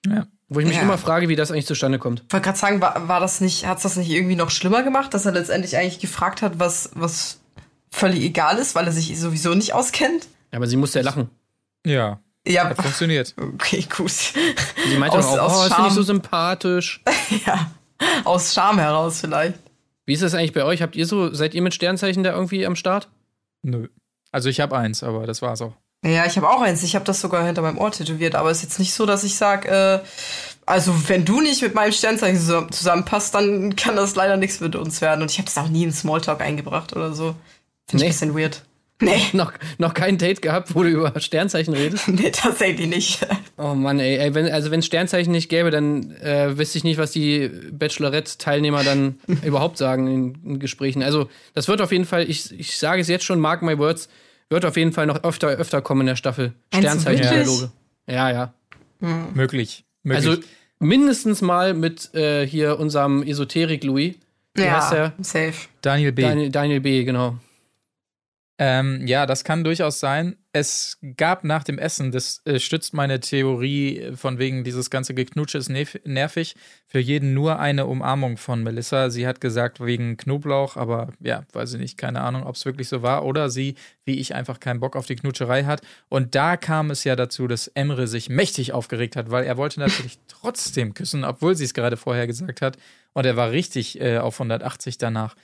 Ja. Wo ich mich Ja. immer frage, wie das eigentlich zustande kommt. Ich wollte gerade sagen, war, war das nicht, hat es das nicht irgendwie noch schlimmer gemacht, dass er letztendlich eigentlich gefragt hat, was, was völlig egal ist, weil er sich sowieso nicht auskennt? Aber sie musste ja lachen. Ja, Ja, hat funktioniert. okay, gut. Sie meinte Aus- auch, aus oh, das finde ich Scham. so sympathisch. [LAUGHS] ja, aus Scham heraus vielleicht. Wie ist das eigentlich bei euch? Habt ihr so, seid ihr mit Sternzeichen da irgendwie am Start? Nö. Also ich habe eins, aber das war's auch. Ja, ich habe auch eins. Ich habe das sogar hinter meinem Ohr tätowiert. Aber es ist jetzt nicht so, dass ich sage, äh, also wenn du nicht mit meinem Sternzeichen zusammen- zusammenpasst, dann kann das leider nichts mit uns werden. Und ich habe das auch nie im Smalltalk eingebracht oder so. Finde ich Nee. ein bisschen weird. Nee, [LAUGHS] noch, noch kein Date gehabt, wo du über Sternzeichen redest? [LAUGHS] nee, tatsächlich nicht. [LAUGHS] Oh Mann, ey, ey wenn, also wenn es Sternzeichen nicht gäbe, dann äh, wüsste ich nicht, was die Bachelorette-Teilnehmer dann überhaupt sagen in, in Gesprächen. Also, das wird auf jeden Fall, ich, ich sage es jetzt schon, mark my words, wird auf jeden Fall noch öfter, öfter kommen in der Staffel. Sternzeichen-Dialoge. Ja, ja. Möglich. möglich. Also mindestens mal mit äh, hier unserem Esoterik-Louis. Ja, der? safe. Daniel B. Daniel, Daniel B., genau. Ähm, ja, das kann durchaus sein. Es gab nach dem Essen, das äh, stützt meine Theorie äh, von wegen dieses ganze Geknutsche ist nerv- nervig, für jeden nur eine Umarmung von Melissa. Sie hat gesagt wegen Knoblauch, aber ja, weiß ich nicht, keine Ahnung, ob es wirklich so war oder sie, wie ich, einfach keinen Bock auf die Knutscherei hat. Und da kam es ja dazu, dass Emre sich mächtig aufgeregt hat, weil er wollte natürlich [LAUGHS] trotzdem küssen, obwohl sie es gerade vorher gesagt hat. Und er war richtig äh, auf 180 danach.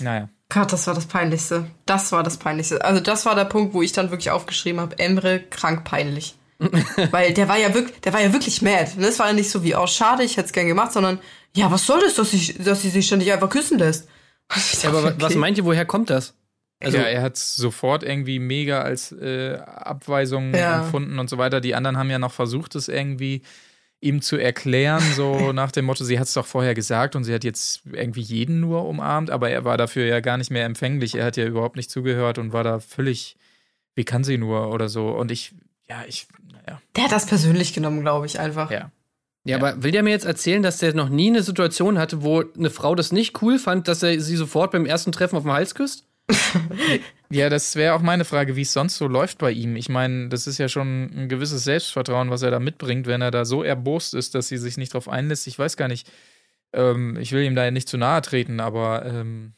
Naja. Gott, das war das Peinlichste. Das war das Peinlichste. Also das war der Punkt, wo ich dann wirklich aufgeschrieben habe, Emre, krank peinlich. [LAUGHS] Weil der war ja wirklich, der war ja wirklich mad. Ne? Es war ja nicht so wie, oh, schade, ich hätte es gern gemacht, sondern, ja, was soll das, dass, ich, dass sie sich ständig einfach küssen lässt? [LAUGHS] Ja, aber wa- was okay. meint ihr, woher kommt das? Also, ja, er hat es sofort irgendwie mega als äh, Abweisung Ja. empfunden und so weiter. Die anderen haben ja noch versucht, es irgendwie ihm zu erklären, so [LAUGHS] nach dem Motto, sie hat es doch vorher gesagt und sie hat jetzt irgendwie jeden nur umarmt, aber er war dafür ja gar nicht mehr empfänglich. Er hat ja überhaupt nicht zugehört und war da völlig, wie kann sie nur oder so. Und ich, ja, ich, naja, Der hat das persönlich genommen, glaube ich, einfach. ja. ja, aber will der mir jetzt erzählen, dass der noch nie eine Situation hatte, wo eine Frau das nicht cool fand, dass er sie sofort beim ersten Treffen auf den Hals küsst? Ja, das wäre auch meine Frage, wie es sonst so läuft bei ihm. Ich meine, das ist ja schon ein gewisses Selbstvertrauen, was er da mitbringt, wenn er da so erbost ist, dass sie sich nicht drauf einlässt. Ich weiß gar nicht. Ähm, ich will ihm da ja nicht zu nahe treten, aber ähm,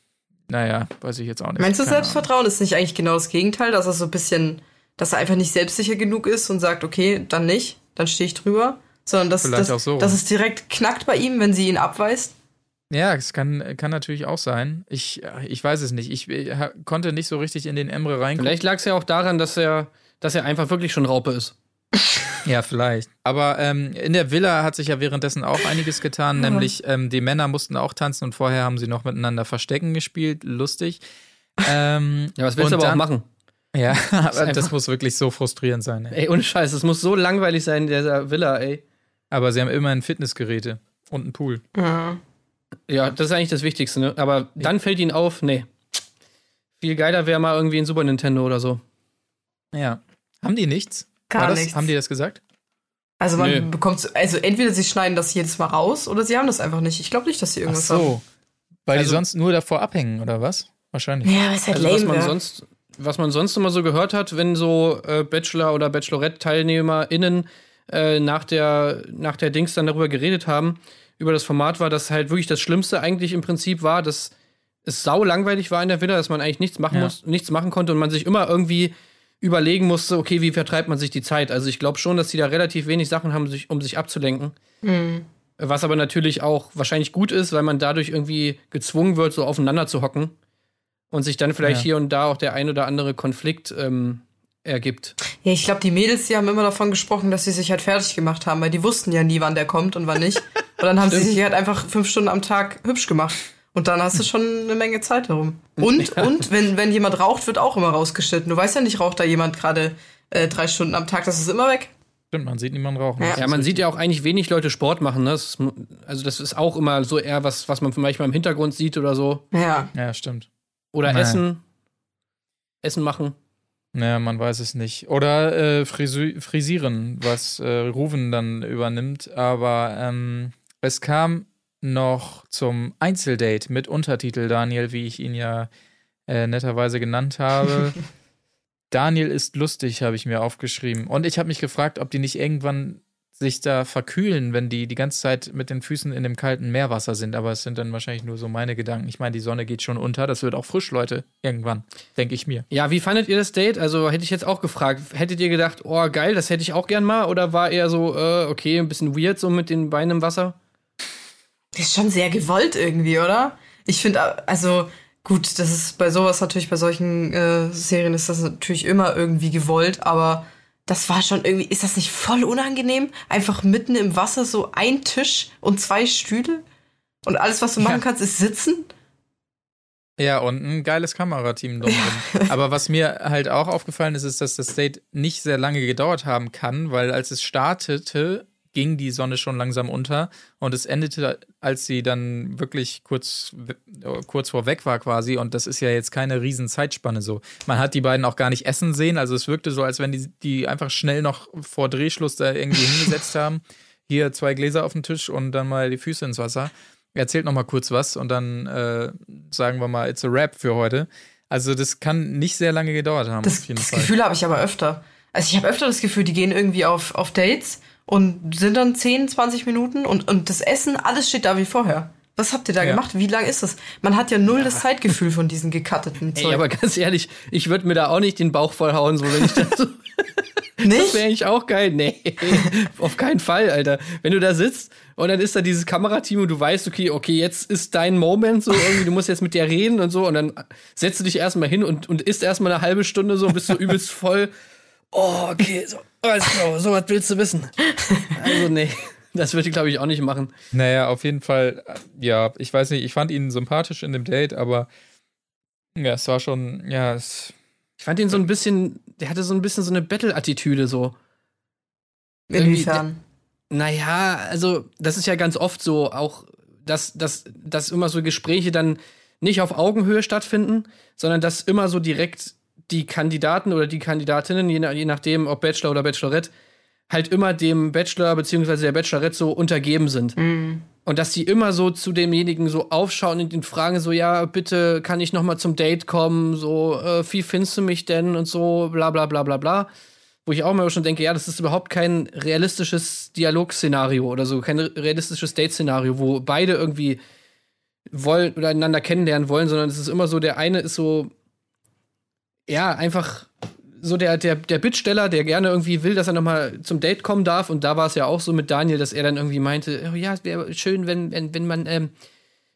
naja, weiß ich jetzt auch nicht. Meinst du, Keine Selbstvertrauen ist nicht eigentlich genau das Gegenteil, dass er so ein bisschen, dass er einfach nicht selbstsicher genug ist und sagt, okay, dann nicht, dann stehe ich drüber, sondern dass, dass, so. dass es direkt knackt bei ihm, wenn sie ihn abweist? Ja, es kann, kann natürlich auch sein. Ich, ich weiß es nicht. Ich, äh, ha- konnte nicht so richtig in den Emre reingucken. Vielleicht lag es ja auch daran, dass er, dass er einfach wirklich schon Raupe ist. [LAUGHS] Ja, vielleicht. Aber ähm, in der Villa hat sich ja währenddessen auch einiges getan, nämlich ähm, die Männer mussten auch tanzen und vorher haben sie noch miteinander Verstecken gespielt. Lustig. [LAUGHS] Ähm, Ja, was willst du und aber auch dann- machen? Ja, aber [LAUGHS] das einfach- muss wirklich so frustrierend sein. Ey. Ey, ohne Scheiß, es muss so langweilig sein, der Villa, ey. Aber sie haben immerhin Fitnessgeräte und einen Pool. Ja, das ist eigentlich das Wichtigste, ne? Aber dann fällt ihnen auf, nee. Viel geiler wäre mal irgendwie ein Super Nintendo oder so. Ja. Haben die nichts? Gar das, nichts. Haben die das gesagt? Also man Nö. bekommt, also entweder sie schneiden das jedes Mal raus oder sie haben das einfach nicht. Ich glaube nicht, dass sie Ach irgendwas haben. so. Weil Also- die sonst nur davor abhängen, oder was? Wahrscheinlich. Ja, was halt Also was lame man wär. sonst, was man sonst immer so gehört hat, wenn so äh, Bachelor- oder Bachelorette-TeilnehmerInnen äh, nach, der, nach der Dings dann darüber geredet haben, über das Format war, dass halt wirklich das Schlimmste eigentlich im Prinzip war, dass es sau langweilig war in der Villa, dass man eigentlich nichts machen Ja. muss, nichts machen konnte und man sich immer irgendwie überlegen musste, okay, wie vertreibt man sich die Zeit? Also ich glaube schon, dass die da relativ wenig Sachen haben, sich, um sich abzulenken. Was aber natürlich auch wahrscheinlich gut ist, weil man dadurch irgendwie gezwungen wird, so aufeinander zu hocken und sich dann vielleicht Ja. hier und da auch der ein oder andere Konflikt ähm, ergibt. Ja, ich glaube, die Mädels, die haben immer davon gesprochen, dass sie sich halt fertig gemacht haben, weil die wussten ja nie, wann der kommt und wann nicht. [LAUGHS] Und dann haben sie sich halt einfach fünf Stunden am Tag hübsch gemacht. Und dann hast du schon eine Menge Zeit herum. Und, und wenn, wenn jemand raucht, wird auch immer rausgeschnitten. Du weißt ja nicht, raucht da jemand gerade äh, drei Stunden am Tag, das ist immer weg. Stimmt, man sieht niemanden rauchen. Ja. Ja, man sieht ja auch eigentlich wenig Leute Sport machen. Ne? Das ist, also das ist auch immer so eher was, was man manchmal im Hintergrund sieht oder so. Ja. Ja, stimmt. Oder Naja. Essen. Essen machen. Naja, man weiß es nicht. Oder äh, frisieren, was äh, Ruven dann übernimmt. Aber ähm, es kam noch zum Einzeldate mit Untertitel Daniel, wie ich ihn ja äh, netterweise genannt habe. [LAUGHS] Daniel ist lustig, habe ich mir aufgeschrieben. Und ich habe mich gefragt, ob die nicht irgendwann sich da verkühlen, wenn die die ganze Zeit mit den Füßen in dem kalten Meerwasser sind. Aber es sind dann wahrscheinlich nur so meine Gedanken. Ich meine, die Sonne geht schon unter. Das wird auch frisch, Leute. Irgendwann, denke ich mir. Ja, wie fandet ihr das Date? Also hätte ich jetzt auch gefragt. Hättet ihr gedacht, oh geil, das hätte ich auch gern mal? Oder war eher so, äh, okay, ein bisschen weird so mit den Beinen im Wasser? Das ist schon sehr gewollt irgendwie, oder? Ich finde, also gut, das ist bei sowas natürlich, bei solchen äh, Serien ist das natürlich immer irgendwie gewollt, aber das war schon irgendwie, ist das nicht voll unangenehm? Einfach mitten im Wasser so ein Tisch und zwei Stühle und alles, was du machen kannst, ist sitzen? Ja, und ein geiles Kamerateam drumherum. [LAUGHS] Aber was mir halt auch aufgefallen ist, ist, dass das Date nicht sehr lange gedauert haben kann, weil als es startete, ging die Sonne schon langsam unter und es endete, als sie dann wirklich kurz, kurz vor weg war quasi. Und das ist ja jetzt keine riesen Zeitspanne so. Man hat die beiden auch gar nicht essen sehen. Also es wirkte so, als wenn die, die einfach schnell noch vor Drehschluss da irgendwie hingesetzt haben. Hier zwei Gläser auf den Tisch und dann mal die Füße ins Wasser erzählt noch mal kurz was und dann äh, sagen wir mal, it's a rap für heute. Also das kann nicht sehr lange gedauert haben. Das, das Gefühl habe ich aber öfter. Also ich habe öfter das Gefühl, die gehen irgendwie auf, auf Dates und sind dann 10, 20 Minuten und, und das Essen, alles steht da wie vorher. Was habt ihr da ja. gemacht? Wie lang ist das? Man hat ja null ja. das Zeitgefühl von diesen gecutteten Zeug. Ey, aber ganz ehrlich, ich würde mir da auch nicht den Bauch vollhauen, so wenn ich das so [LAUGHS] Nicht? Das wäre eigentlich auch geil. Nee, [LAUGHS] auf keinen Fall, Alter. Wenn du da sitzt und dann ist da dieses Kamerateam und du weißt, okay, okay, jetzt ist dein Moment so irgendwie, du musst jetzt mit der reden und so und dann setzt du dich erstmal hin und, und isst erstmal eine halbe Stunde so und bist so übelst voll. Oh, okay, so, klar, so was willst du wissen. [LAUGHS] Also, nee. Das würde ich, glaube ich, auch nicht machen. Naja, auf jeden Fall, ja, ich weiß nicht, ich fand ihn sympathisch in dem Date, aber ja, es war schon, ja, es ich fand ihn so ein bisschen, der hatte so ein bisschen so eine Battle-Attitüde so. Inwiefern? Naja, also das ist ja ganz oft so, auch dass, dass, dass immer so Gespräche dann nicht auf Augenhöhe stattfinden, sondern dass immer so direkt die Kandidaten oder die Kandidatinnen, je, nach, je nachdem, ob Bachelor oder Bachelorette, halt immer dem Bachelor bzw. der Bachelorette so untergeben sind. Mhm. Und dass die immer so zu demjenigen so aufschauen und ihn fragen so, ja, bitte kann ich noch mal zum Date kommen, so, äh, wie findest du mich denn und so, bla bla bla bla bla. Wo ich auch mal schon denke, ja, das ist überhaupt kein realistisches Dialogszenario oder so, kein realistisches Date-Szenario, wo beide irgendwie wollen oder einander kennenlernen wollen, sondern es ist immer so, der eine ist so, ja, einfach so der, der, der Bittsteller, der gerne irgendwie will, dass er nochmal zum Date kommen darf. Und da war es ja auch so mit Daniel, dass er dann irgendwie meinte, oh ja, es wäre schön, wenn, wenn, wenn man, ähm,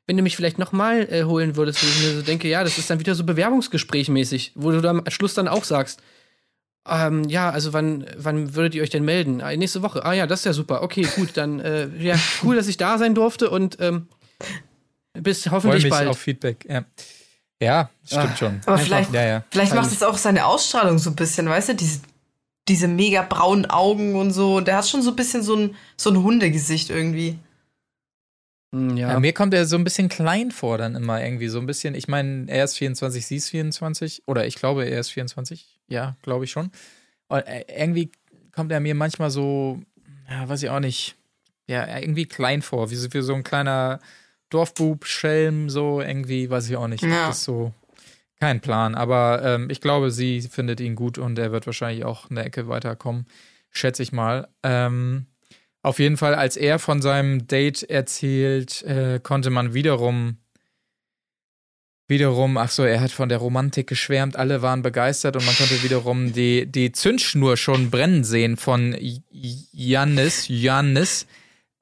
wenn du mich vielleicht nochmal äh, holen würdest, wo ich mir so denke, ja, das ist dann wieder so Bewerbungsgesprächmäßig, wo du dann am Schluss dann auch sagst, ähm, ja, also wann, wann würdet ihr euch denn melden? Ah, nächste Woche. Ah ja, das ist ja super. Okay, gut, dann äh, ja, cool, dass ich da sein durfte und ähm, bis hoffentlich Freu mich bald. auf Feedback, ja. Ja, stimmt Ach, schon. Aber Einfach, vielleicht, ja, ja. vielleicht macht es auch seine Ausstrahlung so ein bisschen, weißt du, diese, diese mega braunen Augen und so. Der hat schon so ein bisschen so ein, so ein Hundegesicht irgendwie. Hm, ja. ja. Mir kommt er so ein bisschen klein vor, dann immer irgendwie. So ein bisschen, ich meine, er ist 24, sie ist 24. Oder ich glaube, er ist 24. Ja, glaube ich schon. Und äh, irgendwie kommt er mir manchmal so, ja, weiß ich auch nicht, ja, irgendwie klein vor, wie so, wie so ein kleiner Dorfbub, Schelm, so irgendwie, weiß ich auch nicht. Ja. Das ist so kein Plan. Aber ähm, ich glaube, sie findet ihn gut und er wird wahrscheinlich auch eine Ecke weiterkommen, schätze ich mal. Ähm, auf jeden Fall, als er von seinem Date erzählt, äh, konnte man wiederum wiederum, ach so, er hat von der Romantik geschwärmt, alle waren begeistert und man konnte wiederum die, die Zündschnur schon brennen sehen von Jannis, Jannis,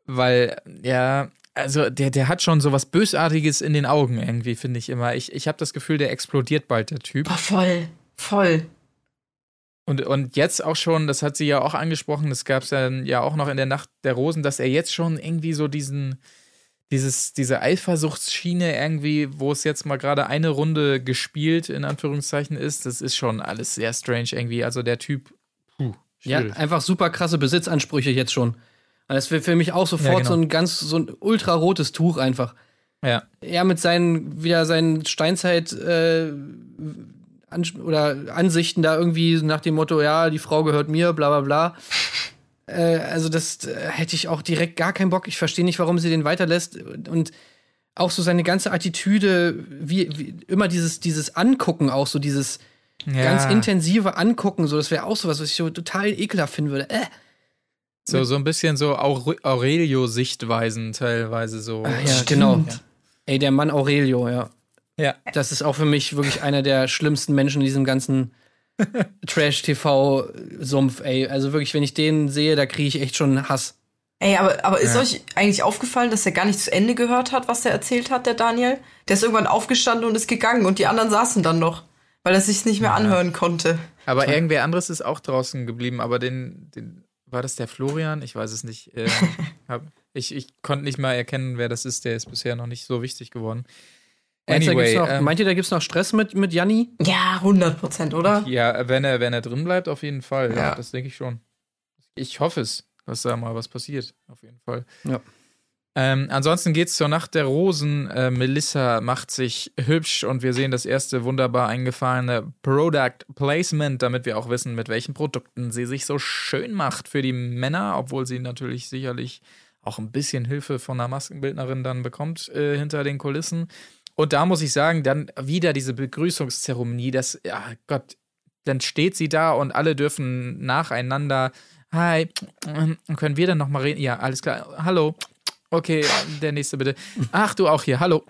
weil, ja, also der, der hat schon so was Bösartiges in den Augen irgendwie, finde ich immer. Ich, ich habe das Gefühl, der explodiert bald, der Typ. Boah, voll, voll. Und, und jetzt auch schon, das hat sie ja auch angesprochen, das gab es dann ja auch noch in der Nacht der Rosen, dass er jetzt schon irgendwie so diesen, dieses, diese Eifersuchtsschiene irgendwie, wo es jetzt mal gerade eine Runde gespielt, in Anführungszeichen ist, das ist schon alles sehr strange irgendwie. Also der Typ, puh, schwierig. Ja, einfach super krasse Besitzansprüche jetzt schon. Das wäre für mich auch sofort ja, genau. so ein ganz, so ein ultrarotes Tuch einfach. Ja. Er mit seinen, wieder seinen Steinzeit, äh, an, oder Ansichten da irgendwie nach dem Motto, ja, die Frau gehört mir, bla bla bla. Äh, also, das äh, hätte ich auch direkt gar keinen Bock. Ich verstehe nicht, warum sie den weiterlässt. Und auch so seine ganze Attitüde, wie, wie immer dieses, dieses Angucken, auch so dieses ja. ganz intensive Angucken, so, das wäre auch so was, was ich so total ekelhaft finden würde. Äh. So, so ein bisschen so Aurelio-Sichtweisen teilweise so. Ah, ja, genau. Ja. Ey, der Mann Aurelio, ja. Ja. Das ist auch für mich wirklich einer der schlimmsten Menschen in diesem ganzen [LAUGHS] Trash-TV-Sumpf, ey. Also wirklich, wenn ich den sehe, da kriege ich echt schon Hass. Ey, aber, aber ist ja. euch eigentlich aufgefallen, dass er gar nicht zu Ende gehört hat, was er erzählt hat, der Daniel? Der ist irgendwann aufgestanden und ist gegangen und die anderen saßen dann noch, weil er sich nicht mehr ja. anhören konnte. Aber irgendwer anderes ist auch draußen geblieben, aber den, den war das der Florian? Ich weiß es nicht. Äh, [LAUGHS] hab, ich, ich konnte nicht mal erkennen, wer das ist. Der ist bisher noch nicht so wichtig geworden. Anyway, noch, ähm, meint ihr, da gibt es noch Stress mit, mit Janni? Ja, 100 Prozent, oder? Ja, wenn er, wenn er drin bleibt, auf jeden Fall. Ja, Ja. das denke ich schon. Ich hoffe es, dass da mal was passiert. Auf jeden Fall. Ja. Ähm, ansonsten geht's zur Nacht der Rosen. Äh, Melissa macht sich hübsch und wir sehen das erste wunderbar eingefahrene Product Placement, damit wir auch wissen, mit welchen Produkten sie sich so schön macht für die Männer, obwohl sie natürlich sicherlich auch ein bisschen Hilfe von einer Maskenbildnerin dann bekommt äh, hinter den Kulissen. Und da muss ich sagen, dann wieder diese Begrüßungszeremonie, das, ja Gott, dann steht sie da und alle dürfen nacheinander, hi, [TSK] können wir dann noch mal reden? Ja, alles klar, hallo, okay, der nächste bitte. Ach, du auch hier, hallo,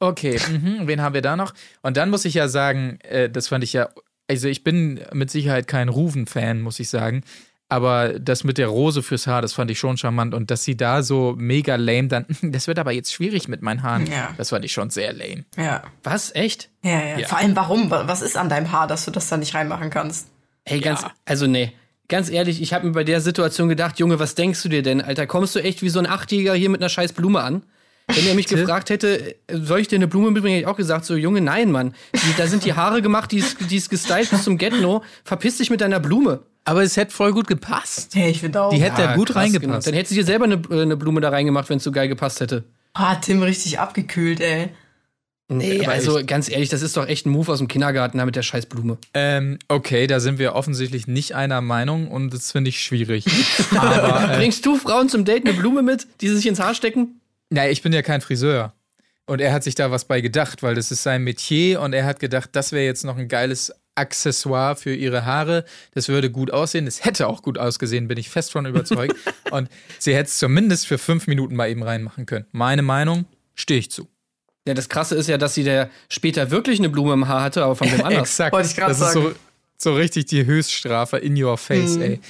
okay, mhm. wen haben wir da noch? Und dann muss ich ja sagen, äh, das fand ich ja, also ich bin mit Sicherheit kein Ruven-Fan, muss ich sagen, aber das mit der Rose fürs Haar, das fand ich schon charmant und dass sie da so mega lame dann, [LAUGHS] das wird aber jetzt schwierig mit meinen Haaren, Ja. das fand ich schon sehr lame. Ja. Was? Echt? Ja, ja. Ja. Vor allem, warum? Wa- Was ist an deinem Haar, dass du das da nicht reinmachen kannst? Hey, ganz, Ja. also nee. Ganz ehrlich, ich habe mir bei der Situation gedacht, Junge, was denkst du dir denn, Alter? Kommst du echt wie so ein Achtjähriger hier mit einer scheiß Blume an? Wenn er mich gefragt hätte, äh, soll ich dir eine Blume mitbringen, hätte ich auch gesagt, so, Junge, nein, Mann. Die, da sind die Haare gemacht, die ist, die ist gestylt bis zum Get-No. Verpiss dich mit deiner Blume. Aber es hätte voll gut gepasst. Ja, ich finde auch. Die hätte da gut reingepasst. genau. Dann hätte sie dir selber eine, äh, eine Blume da reingemacht, wenn es so geil gepasst hätte. Ah, Tim richtig abgekühlt, ey. Nee, aber also ganz ehrlich, das ist doch echt ein Move aus dem Kindergarten da mit der scheiß Blume. Ähm, okay, da sind wir offensichtlich nicht einer Meinung und das finde ich schwierig. [LAUGHS] Aber äh, Bringst du Frauen zum Date eine Blume mit, die sie sich ins Haar stecken? na, ich bin ja kein Friseur. Und er hat sich da was bei gedacht, weil das ist sein Metier und er hat gedacht, das wäre jetzt noch ein geiles Accessoire für ihre Haare. Das würde gut aussehen. Es hätte auch gut ausgesehen, bin ich fest von überzeugt. [LAUGHS] und sie hätte es zumindest für fünf Minuten mal eben reinmachen können. Meine Meinung, stehe ich zu. Ja, das Krasse ist ja, dass sie da später wirklich eine Blume im Haar hatte, aber von wem [LAUGHS] anders. Exakt. Wollte ich grad das ist so, sagen. so richtig die Höchststrafe in your face, Mhm. ey.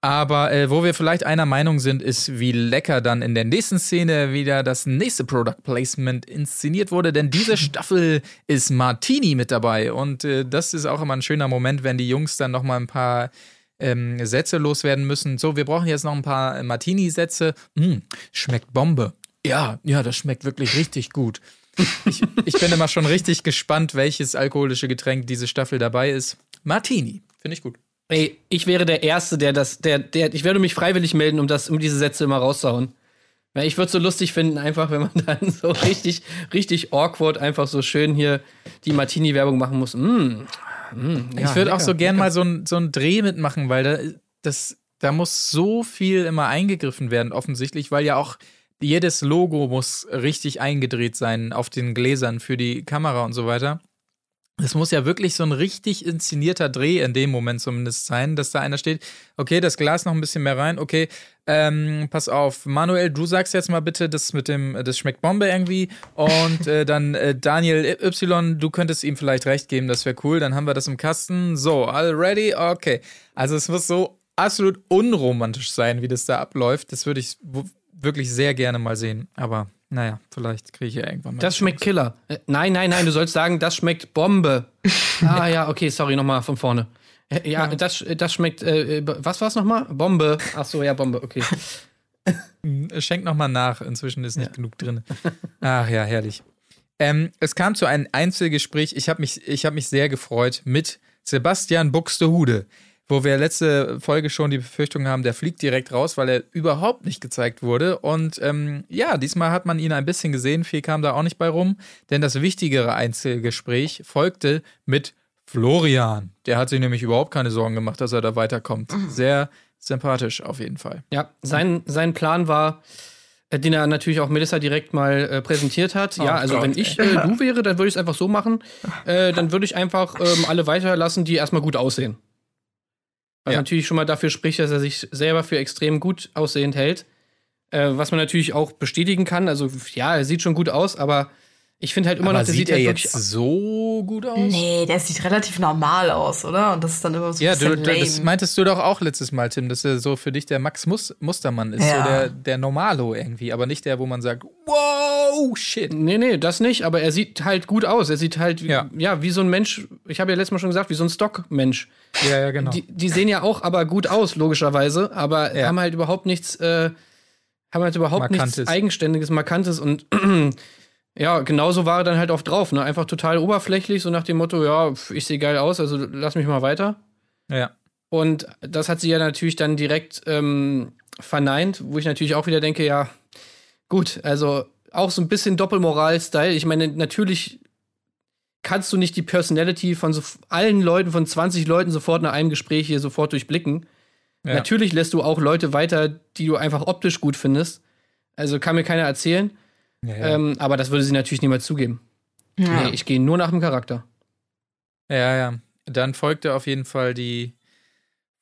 Aber äh, wo wir vielleicht einer Meinung sind, ist, wie lecker dann in der nächsten Szene wieder das nächste Product Placement inszeniert wurde. Denn diese [LAUGHS] Staffel ist Martini mit dabei. Und äh, das ist auch immer ein schöner Moment, wenn die Jungs dann noch mal ein paar ähm, Sätze loswerden müssen. So, wir brauchen jetzt noch ein paar Martini-Sätze. Mm, schmeckt Bombe. Ja, ja, das schmeckt wirklich richtig gut. Ich, ich bin immer schon richtig gespannt, welches alkoholische Getränk diese Staffel dabei ist. Martini, finde ich gut. Ey, ich wäre der Erste, der das, der, der, ich würde mich freiwillig melden, um das, um diese Sätze immer rauszuhauen. Weil ich würde es so lustig finden, einfach, wenn man [LAUGHS] dann so richtig, richtig awkward einfach so schön hier die Martini-Werbung machen muss. Mm, mm, ja, ich würde auch so gern lecker. mal so ein, so ein Dreh mitmachen, weil da, das, da muss so viel immer eingegriffen werden, offensichtlich, weil ja auch jedes Logo muss richtig eingedreht sein auf den Gläsern für die Kamera und so weiter. Es muss ja wirklich so ein richtig inszenierter Dreh in dem Moment zumindest sein, dass da einer steht, okay, das Glas noch ein bisschen mehr rein, okay, ähm, pass auf, Manuel, du sagst jetzt mal bitte, das mit dem, das schmeckt Bombe irgendwie und äh, dann äh, Daniel Y, du könntest ihm vielleicht recht geben, das wäre cool, dann haben wir das im Kasten, so, all ready, okay. Also es muss so absolut unromantisch sein, wie das da abläuft, das würde ich wirklich sehr gerne mal sehen, aber naja, vielleicht kriege ich ja irgendwann mal. Das schmeckt Killer. Äh, nein, nein, nein, du sollst sagen, das schmeckt Bombe. [LAUGHS] ah ja, okay, sorry, nochmal von vorne. Äh, Ja, das, das schmeckt, äh, äh, was war's nochmal? Bombe. Ach so, ja, Bombe, okay. Schenk noch mal nach, inzwischen ist nicht genug drin. Ach ja, herrlich. Ähm, es kam zu einem Einzelgespräch, ich habe mich, ich hab mich sehr gefreut, mit Sebastian Buxtehude, wo wir letzte Folge schon die Befürchtung haben, der fliegt direkt raus, weil er überhaupt nicht gezeigt wurde. Und ähm, ja, diesmal hat man ihn ein bisschen gesehen, viel kam da auch nicht bei rum, denn das wichtigere Einzelgespräch folgte mit Florian. Der hat sich nämlich überhaupt keine Sorgen gemacht, dass er da weiterkommt. Sehr sympathisch auf jeden Fall. Ja, sein, sein Plan war, äh, den er natürlich auch Melissa direkt mal äh, präsentiert hat. ja, also Gott, wenn ich äh, du wäre, dann würde ich es einfach so machen. Äh, dann würde ich einfach ähm, alle weiterlassen, die erstmal gut aussehen. Was Ja. natürlich schon mal dafür spricht, dass er sich selber für extrem gut aussehend hält. Äh, was man natürlich auch bestätigen kann. Also ja, er sieht schon gut aus, aber ich finde halt immer Aber noch, der sieht sieht er halt jetzt wirklich so gut aus? Nee, der sieht relativ normal aus, oder? Und das ist dann immer so ein Ja, du, bisschen du, lame. das meintest du doch auch letztes Mal, Tim, dass er so für dich der Max Mus Mustermann ist, Ja. so der, der Normalo irgendwie, aber nicht der, wo man sagt, wow, shit. Nee, nee, das nicht, aber er sieht halt gut aus. Er sieht halt, wie- Ja. ja, wie so ein Mensch, ich habe ja letztes Mal schon gesagt, wie so ein Stockmensch. Ja, ja, genau. Die, die sehen ja auch aber gut aus, logischerweise, aber Ja. haben halt überhaupt nichts, äh, haben halt überhaupt Markantes. nichts Eigenständiges, Markantes und [CLEARS THROAT] Ja, genauso war er dann halt oft drauf, ne? Einfach total oberflächlich, so nach dem Motto, ja, ich sehe geil aus, also lass mich mal weiter. Ja. Und das hat sie ja natürlich dann direkt ähm, verneint, wo ich natürlich auch wieder denke, ja, gut, also auch so ein bisschen Doppelmoral-Style. Ich meine, natürlich kannst du nicht die Personality von so allen Leuten, von 20 Leuten sofort nach einem Gespräch hier sofort durchblicken. Ja. Natürlich lässt du auch Leute weiter, die du einfach optisch gut findest. Also kann mir keiner erzählen. Ja, ja. Ähm, aber das würde sie natürlich niemals zugeben. Ja. Nee, ich gehe nur nach dem Charakter. Ja, ja. Dann folgte auf jeden Fall die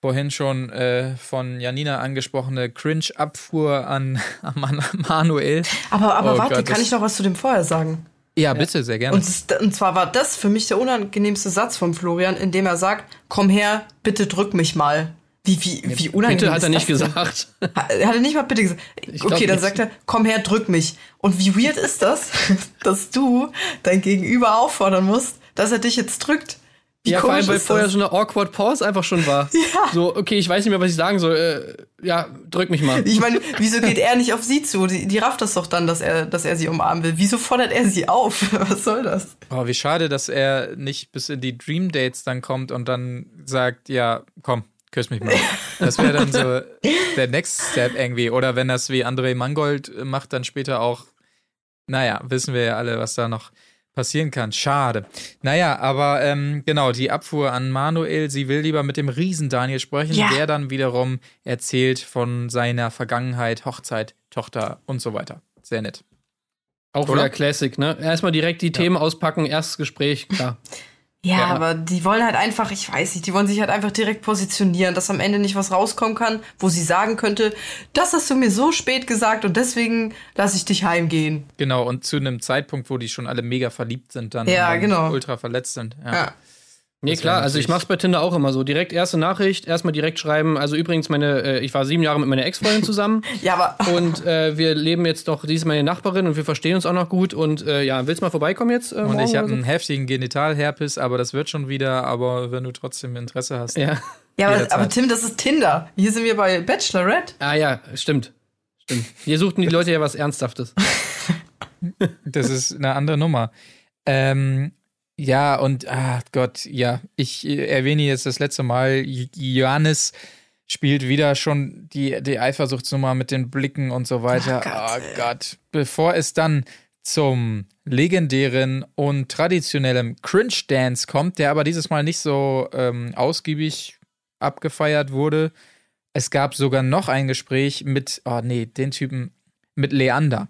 vorhin schon äh, von Janina angesprochene Cringe-Abfuhr an, [LAUGHS] an Man- Manuel. Aber, aber Oh warte, Gott, kann ich noch was zu dem vorher sagen? Ja, bitte, sehr gerne. Und, und zwar war das für mich der unangenehmste Satz von Florian, in dem er sagt, komm her, bitte drück mich mal. Wie, wie, wie unangenehm Bitte hat er nicht gesagt. Er hat nicht mal bitte gesagt. Okay, dann nicht. sagt er, komm her, drück mich. Und wie weird ist das, [LAUGHS] dass du dein Gegenüber auffordern musst, dass er dich jetzt drückt? Wie ja, vor allem, weil vorher das? so eine awkward Pause einfach schon war. [LAUGHS] Ja. So, okay, ich weiß nicht mehr, was ich sagen soll. Äh, ja, drück mich mal. Ich meine, wieso geht er nicht auf sie zu? Die, die rafft das doch dann, dass er, dass er sie umarmen will. Wieso fordert er sie auf? [LAUGHS] Was soll das? Oh, wie schade, dass er nicht bis in die Dream Dates dann kommt und dann sagt, ja, komm, küss mich mal. Das wäre dann so der Next Step irgendwie. Oder wenn das wie André Mangold macht, dann später auch, naja, wissen wir ja alle, was da noch passieren kann. Schade. Naja, aber ähm, genau, die Abfuhr an Manuel, sie will lieber mit dem Riesen Daniel sprechen, Ja. der dann wiederum erzählt von seiner Vergangenheit, Hochzeit, Tochter und so weiter. Sehr nett. Auch Oder? wieder Classic, ne? Erstmal direkt die Themen auspacken, erstes Gespräch, klar. [LAUGHS] Ja, Ja. aber die wollen halt einfach, ich weiß nicht, die wollen sich halt einfach direkt positionieren, dass am Ende nicht was rauskommen kann, wo sie sagen könnte, das hast du mir so spät gesagt und deswegen lasse ich dich heimgehen. Genau, und zu einem Zeitpunkt, wo die schon alle mega verliebt sind, dann Ja, genau. ultra verletzt sind. Ja. Ja. Nee, Das klar, also ich mach's bei Tinder auch immer so. Direkt erste Nachricht, erstmal direkt schreiben. Also übrigens, meine, äh, ich war sieben Jahre mit meiner Ex-Freundin zusammen [LAUGHS] Ja, aber und äh, wir leben jetzt doch, die ist meine Nachbarin und wir verstehen uns auch noch gut. Und äh, ja, willst du mal vorbeikommen jetzt? Äh, Und ich habe oder einen heftigen Genitalherpes, aber das wird schon wieder, aber wenn du trotzdem Interesse hast. so? Ja. [LAUGHS] ja, aber, aber Tim, das ist Tinder. Hier sind wir bei Bachelorette. Ah ja, stimmt. Stimmt. Hier suchten die Leute ja was Ernsthaftes. [LAUGHS] Das ist eine andere Nummer. Ähm, ja, und ah Gott, ja, ich äh, erwähne jetzt das letzte Mal, Johannes spielt wieder schon die, die Eifersuchtsnummer mit den Blicken und so weiter. Oh Gott, oh. Gott. Bevor es dann zum legendären und traditionellen Cringe-Dance kommt, der aber dieses Mal nicht so ähm, ausgiebig abgefeiert wurde. Es gab sogar noch ein Gespräch mit, oh nee, den Typen, mit Leander.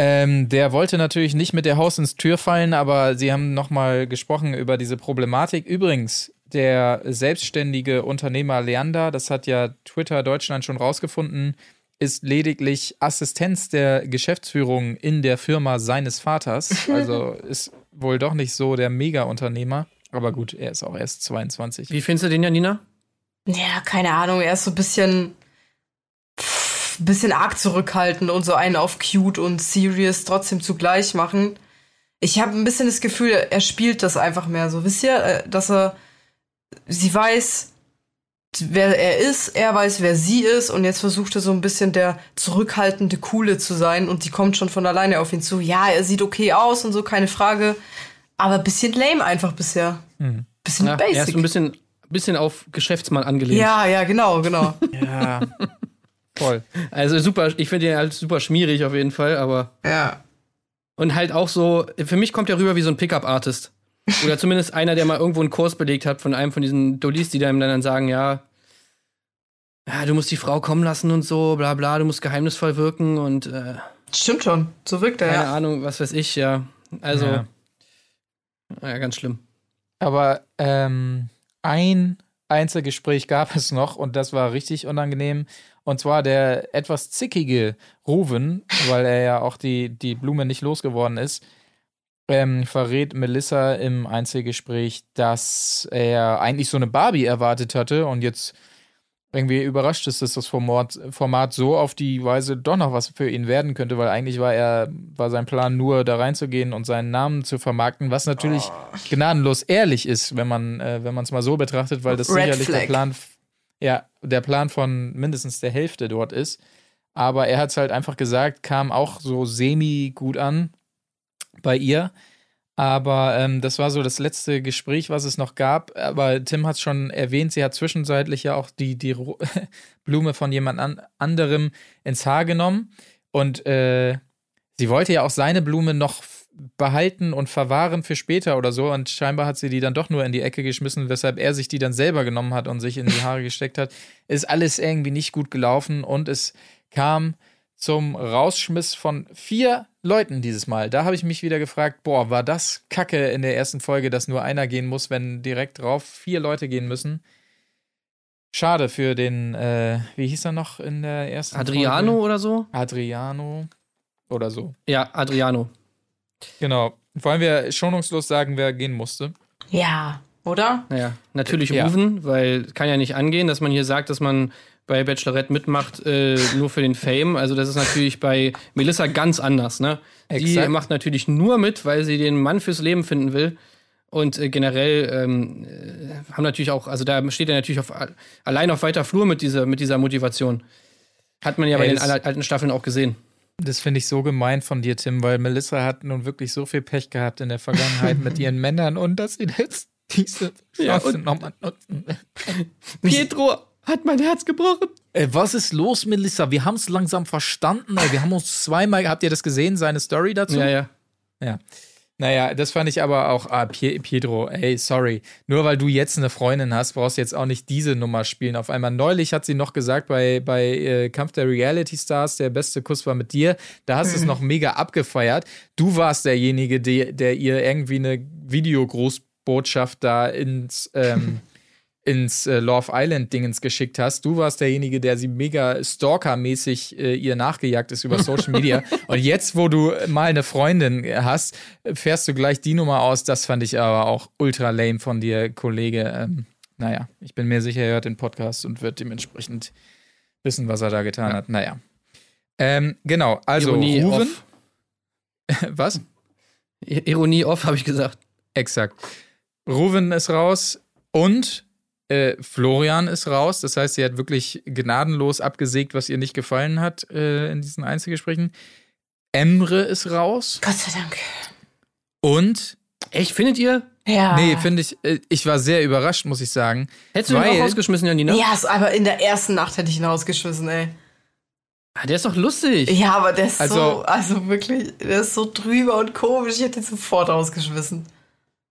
Ähm, der wollte natürlich nicht mit der Haus ins Tür fallen, aber sie haben nochmal gesprochen über diese Problematik. Übrigens, der selbstständige Unternehmer Leander, das hat ja Twitter Deutschland schon rausgefunden, ist lediglich Assistenz der Geschäftsführung in der Firma seines Vaters. [LAUGHS] Also ist wohl doch nicht so der Mega-Unternehmer. Aber gut, er ist auch erst 22. Wie findest du den, Janina? Ja, keine Ahnung, er ist so ein bisschen, bisschen arg zurückhaltend und so einen auf cute und serious trotzdem zugleich machen. Ich habe ein bisschen das Gefühl, er spielt das einfach mehr so. Wisst ihr, äh, dass er, sie weiß, wer er ist, er weiß, wer sie ist und jetzt versucht er so ein bisschen der zurückhaltende Coole zu sein und die kommt schon von alleine auf ihn zu. Ja, er sieht okay aus und so, keine Frage, aber ein bisschen lame einfach bisher. Hm. Bisschen Ja, er ist basic. ein bisschen, bisschen auf Geschäftsmann angelehnt. ja, ja, genau, genau. [LAUGHS] Ja, voll. Also super, ich finde ihn halt super schmierig auf jeden Fall, aber. ja. Und halt auch so, für mich kommt er rüber wie so ein Pickup-Artist. Oder zumindest einer, der mal irgendwo einen Kurs belegt hat von einem von diesen Dullis, die dann, dann sagen, ja, ja, du musst die Frau kommen lassen und so, bla bla, du musst geheimnisvoll wirken und äh, Stimmt schon, so wirkt er, keine ja. Ahnung, was weiß ich, ja. Also, Ja. ja, ganz schlimm. Aber ähm, ein Einzelgespräch gab es noch und das war richtig unangenehm. Und zwar der etwas zickige Ruven, weil er ja auch die, die Blume nicht losgeworden ist, ähm, verrät Melissa im Einzelgespräch, dass er eigentlich so eine Barbie erwartet hatte und jetzt irgendwie überrascht ist, dass das Format, Format so auf die Weise doch noch was für ihn werden könnte, weil eigentlich war er, war sein Plan nur da reinzugehen und seinen Namen zu vermarkten, was natürlich gnadenlos ehrlich ist, wenn man, äh, wenn man es mal so betrachtet, weil das Red sicherlich der Flag. Plan, ja, der Plan von mindestens der Hälfte dort ist. Aber er hat es halt einfach gesagt, kam auch so semi gut an. bei ihr. Aber ähm, das war so das letzte Gespräch, was es noch gab. Aber Tim hat es schon erwähnt, sie hat zwischenzeitlich ja auch die, die [LAUGHS] Blume von jemand an, anderem ins Haar genommen. Und äh, sie wollte ja auch seine Blume noch behalten und verwahren für später oder so. Und scheinbar hat sie die dann doch nur in die Ecke geschmissen, weshalb er sich die dann selber genommen hat und sich in die Haare gesteckt hat. Ist alles irgendwie nicht gut gelaufen und es kam zum Rausschmiss von vier Leuten dieses Mal. Da habe ich mich wieder gefragt, boah, war das Kacke in der ersten Folge, dass nur einer gehen muss, wenn direkt drauf vier Leute gehen müssen. Schade für den, äh, wie hieß er noch in der ersten Adriano Folge? oder so? Adriano oder so. Ja, Adriano. Genau. Wollen wir schonungslos sagen, wer gehen musste? Ja, oder? Naja, natürlich Ja. Rufen, weil kann ja nicht angehen, dass man hier sagt, dass man bei Bachelorette mitmacht, äh, nur für den Fame. Also das ist natürlich bei Melissa ganz anders, ne? Die Exakt. macht natürlich nur mit, weil sie den Mann fürs Leben finden will. Und äh, generell ähm, äh, haben natürlich auch, also da steht er natürlich auf, allein auf weiter Flur mit dieser, mit dieser Motivation. Hat man ja bei Ey, den das- al- alten Staffeln auch gesehen. Das finde ich so gemein von dir, Tim, weil Melissa hat nun wirklich so viel Pech gehabt in der Vergangenheit mit ihren [LAUGHS] Männern und dass sie jetzt diese Ja, Chance und- nochmal nutzen. [LAUGHS] Pietro hat mein Herz gebrochen. Ey, was ist los, Melissa? Wir haben es langsam verstanden. Ey. Wir haben uns zweimal, habt ihr das gesehen, seine Story dazu? Ja, ja. Ja. Naja, das fand ich aber auch, ah, Pie- Pietro, ey, sorry. Nur weil du jetzt eine Freundin hast, brauchst du jetzt auch nicht diese Nummer spielen. Auf einmal neulich hat sie noch gesagt bei, bei äh, Kampf der Reality Stars, der beste Kuss war mit dir. Da hast du es [LAUGHS] noch mega abgefeiert. Du warst derjenige, der, der ihr irgendwie eine Videogroßbotschaft da ins, ähm, ins äh, Love Island Dingens geschickt hast. Du warst derjenige, der sie mega stalkermäßig äh, ihr nachgejagt ist über [LAUGHS] Social Media. Und jetzt, wo du mal eine Freundin hast, fährst du gleich die Nummer aus. Das fand ich aber auch ultra lame von dir, Kollege. Ähm, naja, ich bin mir sicher, er hört den Podcast und wird dementsprechend wissen, was er da getan hat. Naja. Ähm, genau, also Ironie Ruven. off. [LAUGHS] Was? Ironie off, habe ich gesagt. Exakt. Ruven ist raus und äh, Florian ist raus. Das heißt, sie hat wirklich gnadenlos abgesägt, was ihr nicht gefallen hat äh, in diesen Einzelgesprächen. Emre ist raus Gott sei Dank. und Echt, findet ihr? Ja. nee, finde ich, äh, ich war sehr überrascht, muss ich sagen. Hättest du ihn Weil- auch rausgeschmissen, Janina? Ja, ist aber in der ersten Nacht hätte ich ihn rausgeschmissen, ey. Ah, der ist doch lustig. Ja, aber der ist Also- so, also wirklich, der ist so drüber und komisch. Ich hätte ihn sofort rausgeschmissen.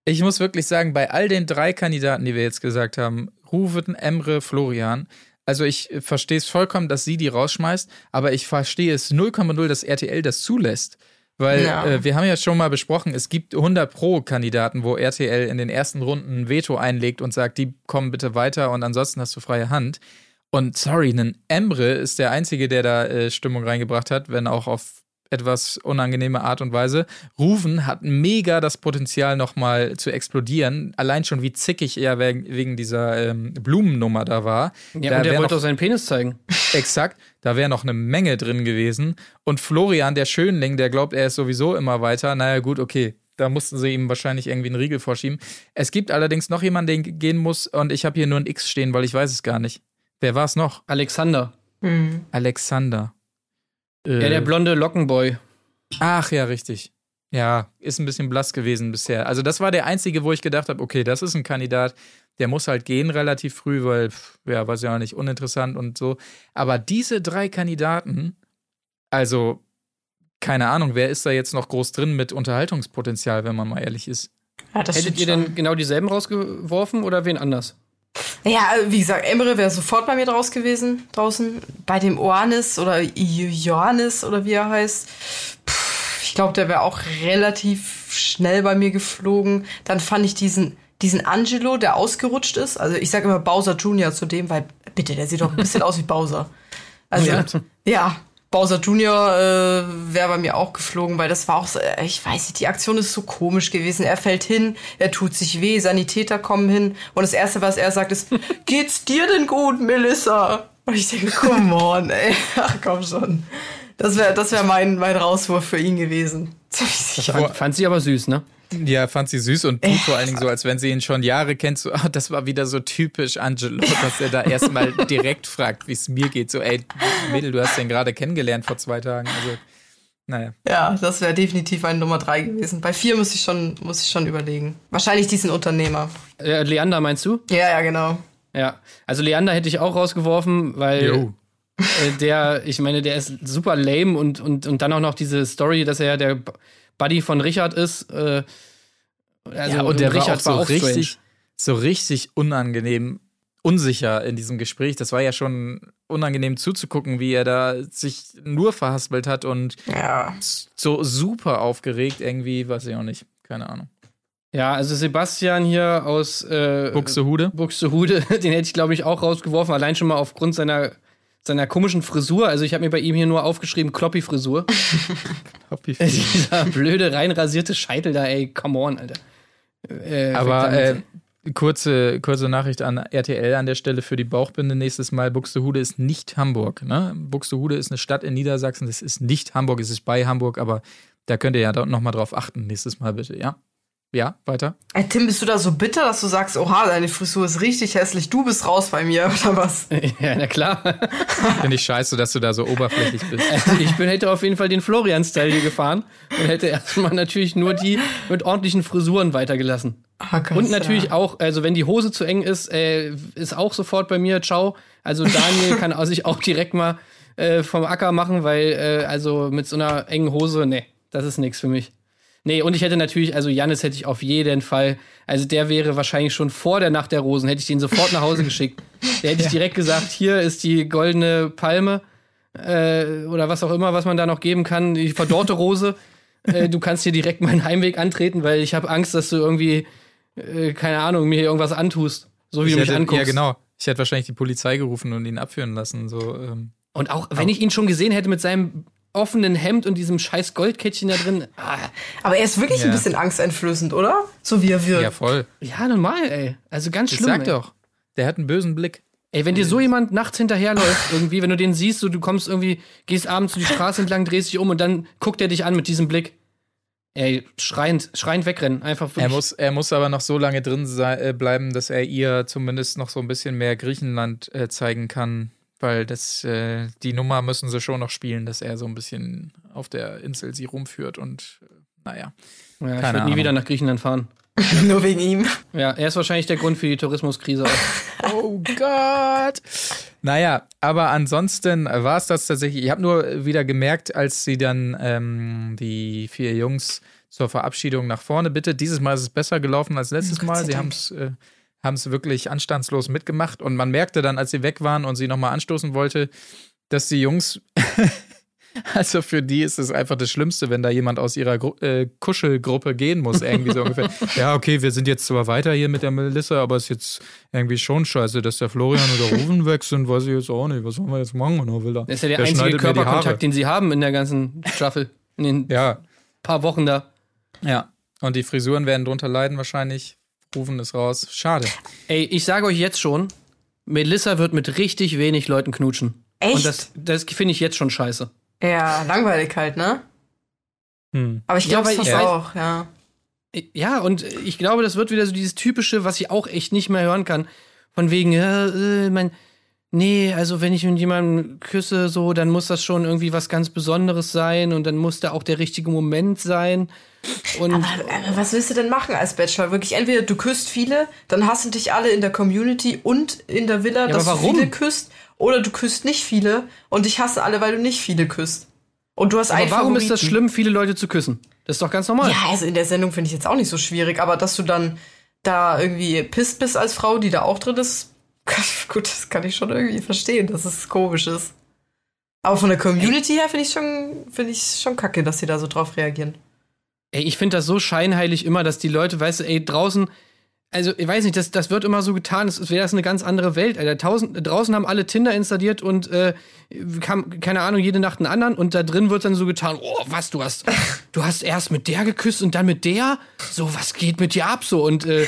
Ich muss wirklich sagen, bei all den drei Kandidaten, die wir jetzt gesagt haben, Ruven, Emre, Florian, also ich verstehe es vollkommen, dass sie die rausschmeißt, aber ich verstehe es 0,0, dass RTL das zulässt. Weil Ja. äh, wir haben ja schon mal besprochen, es gibt 100 Pro-Kandidaten, wo RTL in den ersten Runden ein Veto einlegt und sagt, die kommen bitte weiter und ansonsten hast du freie Hand. Und sorry, ein Emre ist der Einzige, der da äh, Stimmung reingebracht hat, wenn auch auf etwas unangenehme Art und Weise. Rufen hat mega das Potenzial, nochmal zu explodieren. Allein schon, wie zickig er wegen, wegen dieser ähm, Blumennummer da war. Ja, da und der wollte auch seinen Penis zeigen. [LAUGHS] Exakt, da wäre noch eine Menge drin gewesen. Und Florian, der Schönling, der glaubt, er ist sowieso immer weiter. Naja, gut, okay. Da mussten sie ihm wahrscheinlich irgendwie einen Riegel vorschieben. Es gibt allerdings noch jemanden, der gehen muss, und ich habe hier nur ein X stehen, weil ich weiß es gar nicht. Wer war es noch? Alexander. Hm. Alexander. Äh, Ja, der blonde Lockenboy. Ach ja, richtig. Ja, ist ein bisschen blass gewesen bisher. Also das war der einzige, wo ich gedacht habe, okay, das ist ein Kandidat, der muss halt gehen relativ früh, weil, pff, ja, weiß ja auch nicht, uninteressant und so. Aber diese drei Kandidaten, also keine Ahnung, wer ist da jetzt noch groß drin mit Unterhaltungspotenzial, wenn man mal ehrlich ist. Ja, Hättet ihr schon. denn genau dieselben rausgeworfen oder wen anders? Ja, wie gesagt, Emre wäre sofort bei mir draus gewesen, draußen. Bei dem Oanis oder Johannes oder wie er heißt. Pff, ich glaube, der wäre auch relativ schnell bei mir geflogen. Dann fand ich diesen, diesen Angelo, der ausgerutscht ist. Also ich sage immer Bowser Junior zu dem, weil bitte, der sieht doch ein bisschen [LAUGHS] aus wie Bowser. Also Ja. ja, Bowser Junior äh, wäre bei mir auch geflogen, weil das war auch so, äh, ich weiß nicht, die Aktion ist so komisch gewesen. Er fällt hin, er tut sich weh, Sanitäter kommen hin und das Erste, was er sagt, ist, [LAUGHS] geht's dir denn gut, Melissa? Und ich denke, come on, ey, ach komm schon. Das wäre das wär mein, mein Rauswurf für ihn gewesen. [LAUGHS] Fand sie aber süß, ne? Ja, fand sie süß und tut vor allen Dingen so, als wenn sie ihn schon Jahre kennt. So, ah, das war wieder so typisch Angelo, dass er da erstmal [LAUGHS] direkt fragt, wie es mir geht. So, ey, Mädel, du hast den gerade kennengelernt vor zwei Tagen. Also, Naja. Ja, das wäre definitiv eine Nummer drei gewesen. Bei vier muss ich schon, muss ich schon überlegen. Wahrscheinlich diesen Unternehmer. Äh, Leander meinst du? Ja, ja, genau. Ja. Also Leander hätte ich auch rausgeworfen, weil Jo. äh, der, ich meine, der ist super lame und, und, und dann auch noch diese Story, dass er ja der Buddy von Richard ist. Äh, also ja, und der Richard war auch so strange. richtig, so richtig unangenehm, unsicher in diesem Gespräch. Das war ja schon unangenehm zuzugucken, wie er da sich nur verhaspelt hat und Ja. so super aufgeregt irgendwie, weiß ich auch nicht. Keine Ahnung. Ja, also Sebastian hier aus äh, Buxtehude? Buxtehude, [LAUGHS] den hätte ich, glaube ich, auch rausgeworfen, allein schon mal aufgrund seiner, seiner komischen Frisur. Also ich habe mir bei ihm hier nur aufgeschrieben, Kloppi-Frisur. [LAUGHS] [LAUGHS] Dieser blöde, reinrasierte Scheitel da, ey, come on, Alter. Äh, Aber weg äh, kurze, kurze Nachricht an RTL an der Stelle für die Bauchbinde nächstes Mal. Buxtehude ist nicht Hamburg. Ne? Buxtehude ist eine Stadt in Niedersachsen. Das ist nicht Hamburg, es ist bei Hamburg, aber da könnt ihr ja noch mal drauf achten nächstes Mal bitte, ja? Ja, weiter? Ey, Tim, bist du da so bitter, dass du sagst, oha, deine Frisur ist richtig hässlich, du bist raus bei mir, [LAUGHS] oder was? [LAUGHS] ja, na klar. Finde ich scheiße, dass du da so oberflächlich bist. [LAUGHS] Also ich bin, hätte auf jeden Fall den Florian-Style hier gefahren und hätte erstmal natürlich nur die mit ordentlichen Frisuren weitergelassen. Ah, Gott, Und natürlich ja. auch, also wenn die Hose zu eng ist, äh, ist auch sofort bei mir, ciao. Also Daniel kann sich auch direkt mal äh, vom Acker machen, weil äh, also mit so einer engen Hose, nee, das ist nichts für mich. Nee, und ich hätte natürlich, also Jannis hätte ich auf jeden Fall, also der wäre wahrscheinlich schon vor der Nacht der Rosen, hätte ich den sofort nach Hause geschickt. Der hätte ich [LAUGHS] direkt gesagt, hier ist die goldene Palme äh, oder was auch immer, was man da noch geben kann, die verdorrte Rose. [LAUGHS] äh, du kannst hier direkt meinen Heimweg antreten, weil ich habe Angst, dass du irgendwie, äh, keine Ahnung, mir hier irgendwas antust. So wie Ich du mich hätte, anguckst. ja, genau. Ich hätte wahrscheinlich die Polizei gerufen und ihn abführen lassen. So, ähm. Und auch wenn ich ihn schon gesehen hätte mit seinem offenen Hemd und diesem scheiß Goldkettchen da drin. Ah, Aber er ist wirklich Ja. ein bisschen angsteinflößend, oder? So wie er wirkt. Ja, voll. ja, normal, ey. Also ganz Ich schlimm. sag ey. doch. Der hat einen bösen Blick. Ey, wenn dir so jemand nachts hinterherläuft, [LAUGHS] irgendwie, wenn du den siehst, so, du kommst irgendwie, gehst abends die Straße entlang, drehst dich um und dann guckt er dich an mit diesem Blick. Ey, schreiend, schreiend wegrennen. Einfach wirklich. Er muss, er muss aber noch so lange drin sei, äh, bleiben, dass er ihr zumindest noch so ein bisschen mehr Griechenland äh, zeigen kann. Weil das, äh, die Nummer müssen sie schon noch spielen, dass er so ein bisschen auf der Insel sie rumführt und äh, naja. ja, ich würde nie wieder nach Griechenland fahren. [LAUGHS] Nur wegen ihm. Ja, er ist wahrscheinlich der Grund für die Tourismuskrise. [LAUGHS] Oh Gott. Naja, aber ansonsten war es das tatsächlich. Ich habe nur wieder gemerkt, als sie dann ähm, die vier Jungs zur Verabschiedung nach vorne bitte. Dieses Mal ist es besser gelaufen als letztes Mal. Sie haben es äh, haben's wirklich anstandslos mitgemacht. Und man merkte dann, als sie weg waren und sie nochmal anstoßen wollte, dass die Jungs. [LAUGHS] Also für die ist es einfach das Schlimmste, wenn da jemand aus ihrer Gru äh, Kuschelgruppe gehen muss, irgendwie so ungefähr. [LAUGHS] Ja, okay, wir sind jetzt zwar weiter hier mit der Melissa, aber es ist jetzt irgendwie schon scheiße, dass der Florian und der Rufen weg sind, weiß ich jetzt auch nicht. Was sollen wir jetzt machen? Will da, Das ist ja der, der einzige. Körperkontakt, den sie haben in der ganzen Staffel. In den Ja, paar Wochen da. ja. Und die Frisuren werden drunter leiden wahrscheinlich. Rufen ist raus. Schade. Ey, ich sage euch jetzt schon, Melissa wird mit richtig wenig Leuten knutschen. Echt? Und das, das finde ich jetzt schon scheiße. Ja, langweilig halt, ne? Hm. Aber ich Ja, glaube es ich auch, ja. Ja, und ich glaube, das wird wieder so dieses typische, was ich auch echt nicht mehr hören kann. Von wegen, ja, äh, mein, nee, also wenn ich mit jemandem küsse, so, dann muss das schon irgendwie was ganz Besonderes sein und dann muss da auch der richtige Moment sein. Und Aber äh, was willst du denn machen als Bachelor? Wirklich, entweder du küsst viele, dann hassen dich alle in der Community und in der Villa, Ja, dass aber du viele küsst, oder du küsst nicht viele und dich hassen alle, weil du nicht viele küsst. Und du hast aber einen warum ist das schlimm, viele Leute zu küssen? Das ist doch ganz normal. Ja, also in der Sendung finde ich jetzt auch nicht so schwierig, aber dass du dann da irgendwie pisst bist als Frau, die da auch drin ist, gut, das kann ich schon irgendwie verstehen, dass es komisch ist. Aber von der Community her finde ich schon, finde ich schon kacke, dass sie da so drauf reagieren. Ey, ich finde das so scheinheilig immer, dass die Leute, weißt du, ey, draußen, also ich weiß nicht, das, das wird immer so getan, es wäre das eine ganz andere Welt. Alter. Tausend, draußen haben alle Tinder installiert und äh, kam, keine Ahnung, jede Nacht einen anderen und da drin wird dann so getan, oh, was, du hast, du hast erst mit der geküsst und dann mit der? So, was geht mit dir ab? So, und äh,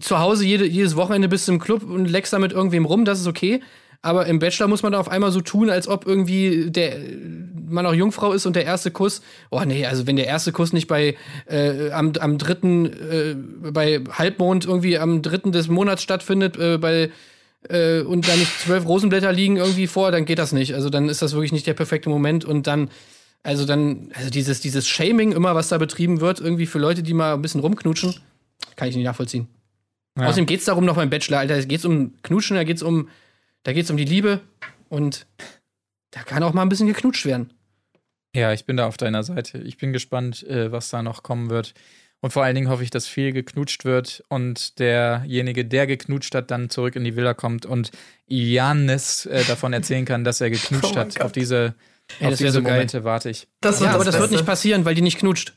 zu Hause jede, jedes Wochenende bist du im Club und leckst da mit irgendwem rum, das ist okay. Aber im Bachelor muss man da auf einmal so tun, als ob irgendwie der man auch Jungfrau ist und der erste Kuss. Oh nee, also wenn der erste Kuss nicht bei äh, am, am dritten, äh, bei Halbmond irgendwie am dritten des Monats stattfindet, äh, bei äh, und da nicht zwölf Rosenblätter liegen irgendwie vor, dann geht das nicht. Also dann ist das wirklich nicht der perfekte Moment und dann Also dann, also dieses, dieses Shaming immer, was da betrieben wird, irgendwie für Leute, die mal ein bisschen rumknutschen, kann ich nicht nachvollziehen. Ja. Außerdem geht's darum noch beim Bachelor, Alter. Es geht's um Knutschen, da geht's um, da geht's um die Liebe und da kann auch mal ein bisschen geknutscht werden. Ja, ich bin da auf deiner Seite. Ich bin gespannt, äh, was da noch kommen wird. Und vor allen Dingen hoffe ich, dass viel geknutscht wird und derjenige, der geknutscht hat, dann zurück in die Villa kommt und Janis äh, davon erzählen kann, dass er geknutscht [LAUGHS] Oh hat. Gott. Auf diese, Ey, auf diese so geil. Momente warte ich. Das Ja, aber das wird Beste. nicht passieren, weil die nicht knutscht.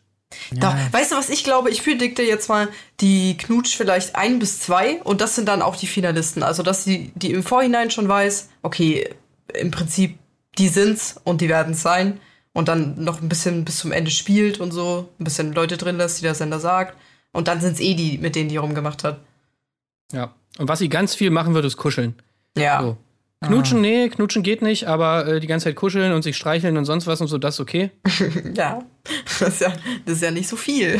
Da, weißt du, was ich glaube? Ich predikte jetzt mal, die knutsch vielleicht ein bis zwei und das sind dann auch die Finalisten. Also, dass die, die im Vorhinein schon weiß, okay, im Prinzip, die sind's und die werden es sein. Und dann noch ein bisschen bis zum Ende spielt und so, ein bisschen Leute drin lässt, die der Sender sagt. Und dann sind's eh die, mit denen die rumgemacht hat. Ja. Und was sie ganz viel machen wird, ist kuscheln. Ja. So. Knutschen, nee, knutschen geht nicht, aber äh, die ganze Zeit kuscheln und sich streicheln und sonst was und so, das ist okay. [LAUGHS] Ja. Das ist ja, das ist ja nicht so viel.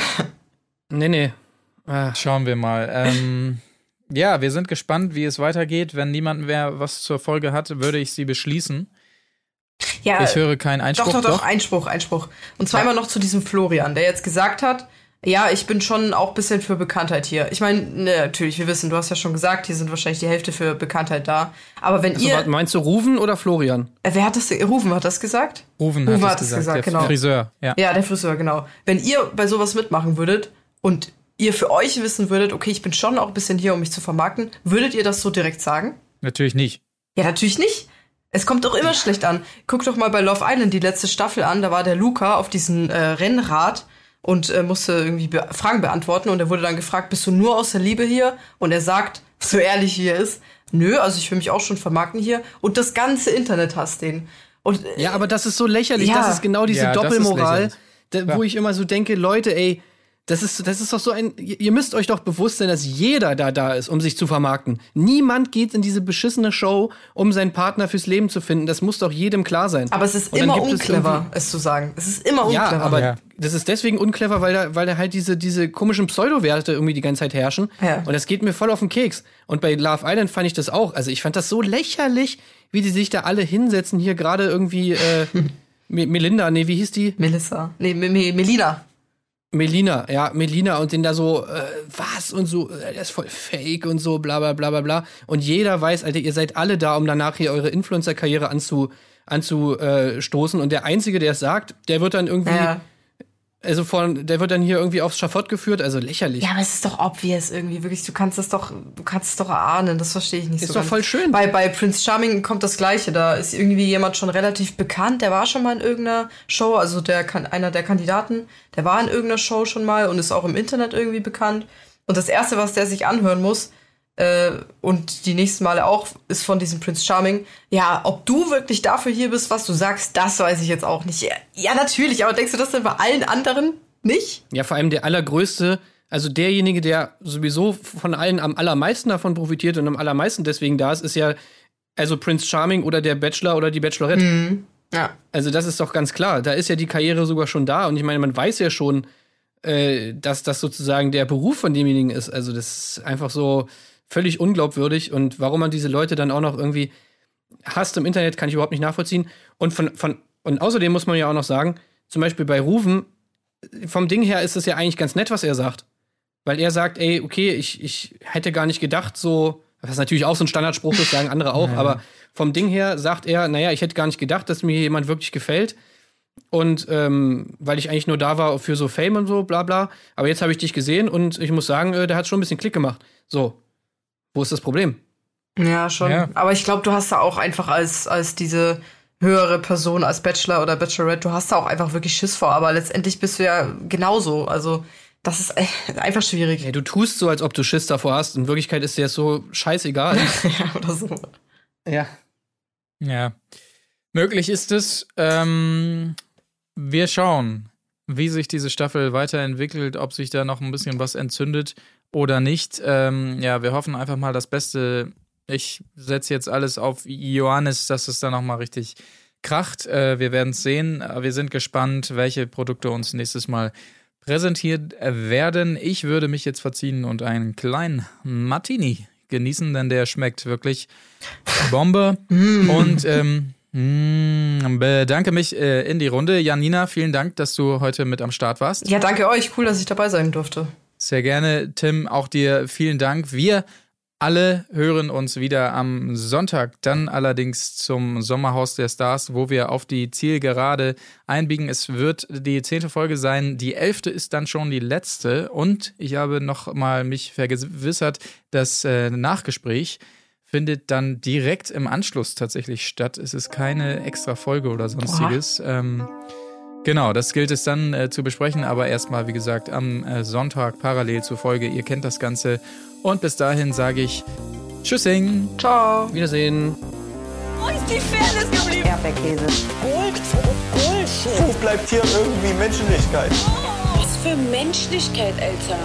Nee, nee. Ah, Schauen wir mal. Ähm, ja, wir sind gespannt, wie es weitergeht. Wenn niemand mehr was zur Folge hat, würde ich sie beschließen. Ja, Ich höre keinen Einspruch. Doch, doch, doch, Einspruch, Einspruch. Und zwar immer noch zu diesem Florian, der jetzt gesagt hat, ja, ich bin schon auch ein bisschen für Bekanntheit hier. Ich meine, ne, natürlich, wir wissen, du hast ja schon gesagt, hier sind wahrscheinlich die Hälfte für Bekanntheit da. Aber wenn also, ihr. meinst du Ruven oder Florian? Äh, wer hat das? Rufen hat das gesagt? Rufen Rufen hat, hat es gesagt, gesagt, der genau. Friseur. Ja. Ja, der Friseur, genau. Wenn ihr bei sowas mitmachen würdet und ihr für euch wissen würdet, okay, ich bin schon auch ein bisschen hier, um mich zu vermarkten, würdet ihr das so direkt sagen? Natürlich nicht. Ja, natürlich nicht. Es kommt doch immer schlecht an. Guck doch mal bei Love Island die letzte Staffel an. Da war der Luca auf diesem äh, Rennrad und äh, musste irgendwie be Fragen beantworten. Und er wurde dann gefragt, bist du nur aus der Liebe hier? Und er sagt, so ehrlich wie er ist, nö, also ich will mich auch schon vermarkten hier. Und das ganze Internet hasst den. Und äh, Ja, aber das ist so lächerlich. Ja. Das ist genau diese Ja, Doppelmoral, da, wo ich immer so denke, Leute, ey, das ist, das ist doch so ein. Ihr müsst euch doch bewusst sein, dass jeder da da ist, um sich zu vermarkten. Niemand geht in diese beschissene Show, um seinen Partner fürs Leben zu finden. Das muss doch jedem klar sein. aber es ist immer gibt es unclever, es, zu sagen. Es ist immer Ja, unclever. aber Ja. das ist deswegen unclever, weil da, weil da halt diese, diese komischen Pseudowerte irgendwie die ganze Zeit herrschen. Ja. Und das geht mir voll auf den Keks. Und bei Love Island fand ich das auch. Also ich fand das so lächerlich, wie die sich da alle hinsetzen. Hier gerade irgendwie äh, [LAUGHS] Me- Melinda, nee, wie hieß die? Melissa. Nee, Me Melina. Melina, ja, Melina und den da so, äh, was und so, äh, der ist voll fake und so, bla bla bla bla bla. Und jeder weiß, Alter, ihr seid alle da, um danach hier eure Influencer-Karriere anzu, anzustoßen. Und der Einzige, der es sagt, der wird dann irgendwie, Ja. Also von, der wird dann hier irgendwie aufs Schafott geführt, also lächerlich. Ja, aber es ist doch obvious irgendwie, wirklich. Du kannst es doch, du kannst es doch erahnen, das verstehe ich nicht Ist so doch ganz. voll schön. Bei, bei Prince Charming kommt das Gleiche. Da ist irgendwie jemand schon relativ bekannt, der war schon mal in irgendeiner Show, also der kann, einer der Kandidaten, der war in irgendeiner Show schon mal und ist auch im Internet irgendwie bekannt. Und das Erste, was der sich anhören muss, äh, und die nächsten Male auch, ist von diesem Prince Charming. Ja, ob du wirklich dafür hier bist, was du sagst, das weiß ich jetzt auch nicht. Ja, ja natürlich, aber denkst du das denn bei allen anderen nicht? Ja, vor allem der allergrößte, also derjenige, der sowieso von allen am allermeisten davon profitiert und am allermeisten deswegen da ist, ist ja also Prince Charming oder der Bachelor oder die Bachelorette. Ja. Also das ist doch ganz klar. Da ist ja die Karriere sogar schon da. Und ich meine, man weiß ja schon, äh, dass das sozusagen der Beruf von demjenigen ist. Also das ist einfach so völlig unglaubwürdig. Und warum man diese Leute dann auch noch irgendwie hasst im Internet, kann ich überhaupt nicht nachvollziehen. Und von, von und außerdem muss man ja auch noch sagen, zum Beispiel bei Ruven, vom Ding her ist es ja eigentlich ganz nett, was er sagt. Weil er sagt, ey, okay, ich, ich hätte gar nicht gedacht, so, was natürlich auch so ein Standardspruch ist, sagen andere auch, aber vom Ding her sagt er, naja, ich hätte gar nicht gedacht, dass mir jemand wirklich gefällt. Und ähm, weil ich eigentlich nur da war für so Fame und so, bla bla. Aber jetzt habe ich dich gesehen und ich muss sagen, äh, der hat schon ein bisschen Klick gemacht. So. Wo ist das Problem? Ja, schon. Ja. Aber ich glaube, du hast da auch einfach als, als diese höhere Person, als Bachelor oder Bachelorette, du hast da auch einfach wirklich Schiss vor. Aber letztendlich bist du ja genauso. Also, das ist äh, einfach schwierig. Ey, du tust so, als ob du Schiss davor hast. In Wirklichkeit ist dir das so scheißegal. [LAUGHS] ja, oder so. ja. Ja. Möglich ist es. Ähm, wir schauen, wie sich diese Staffel weiterentwickelt, ob sich da noch ein bisschen was entzündet oder nicht. Ähm, ja, wir hoffen einfach mal das Beste. Ich setze jetzt alles auf Johannes, dass es da noch mal richtig kracht. Äh, wir werden es sehen. Äh, Wir sind gespannt, welche Produkte uns nächstes Mal präsentiert werden. Ich würde mich jetzt verziehen und einen kleinen Martini genießen, denn der schmeckt wirklich Bombe. Und ähm, Mm, bedanke mich äh, in die Runde. Janina, vielen Dank, dass du heute mit am Start warst. Ja, danke euch. Cool, dass ich dabei sein durfte. Sehr gerne, Tim. Auch dir vielen Dank. Wir alle hören uns wieder am Sonntag, dann allerdings zum Sommerhaus der Stars, wo wir auf die Zielgerade einbiegen. Es wird die zehnte Folge sein. Die elfte ist dann schon die letzte. Und ich habe noch mal mich vergewissert, das äh, Nachgespräch findet dann direkt im Anschluss tatsächlich statt. Es ist keine extra Folge oder sonstiges. Ähm, genau, das gilt es dann äh, zu besprechen, aber erstmal, wie gesagt, am äh, Sonntag parallel zur Folge. Ihr kennt das Ganze. Und bis dahin sage ich Tschüssing. Ciao. Wiedersehen. Wo ist die Fairness geblieben? Erdbeerkäse. Gold, Bullshit. Wo bleibt hier irgendwie Menschlichkeit? Was für Menschlichkeit, Alter.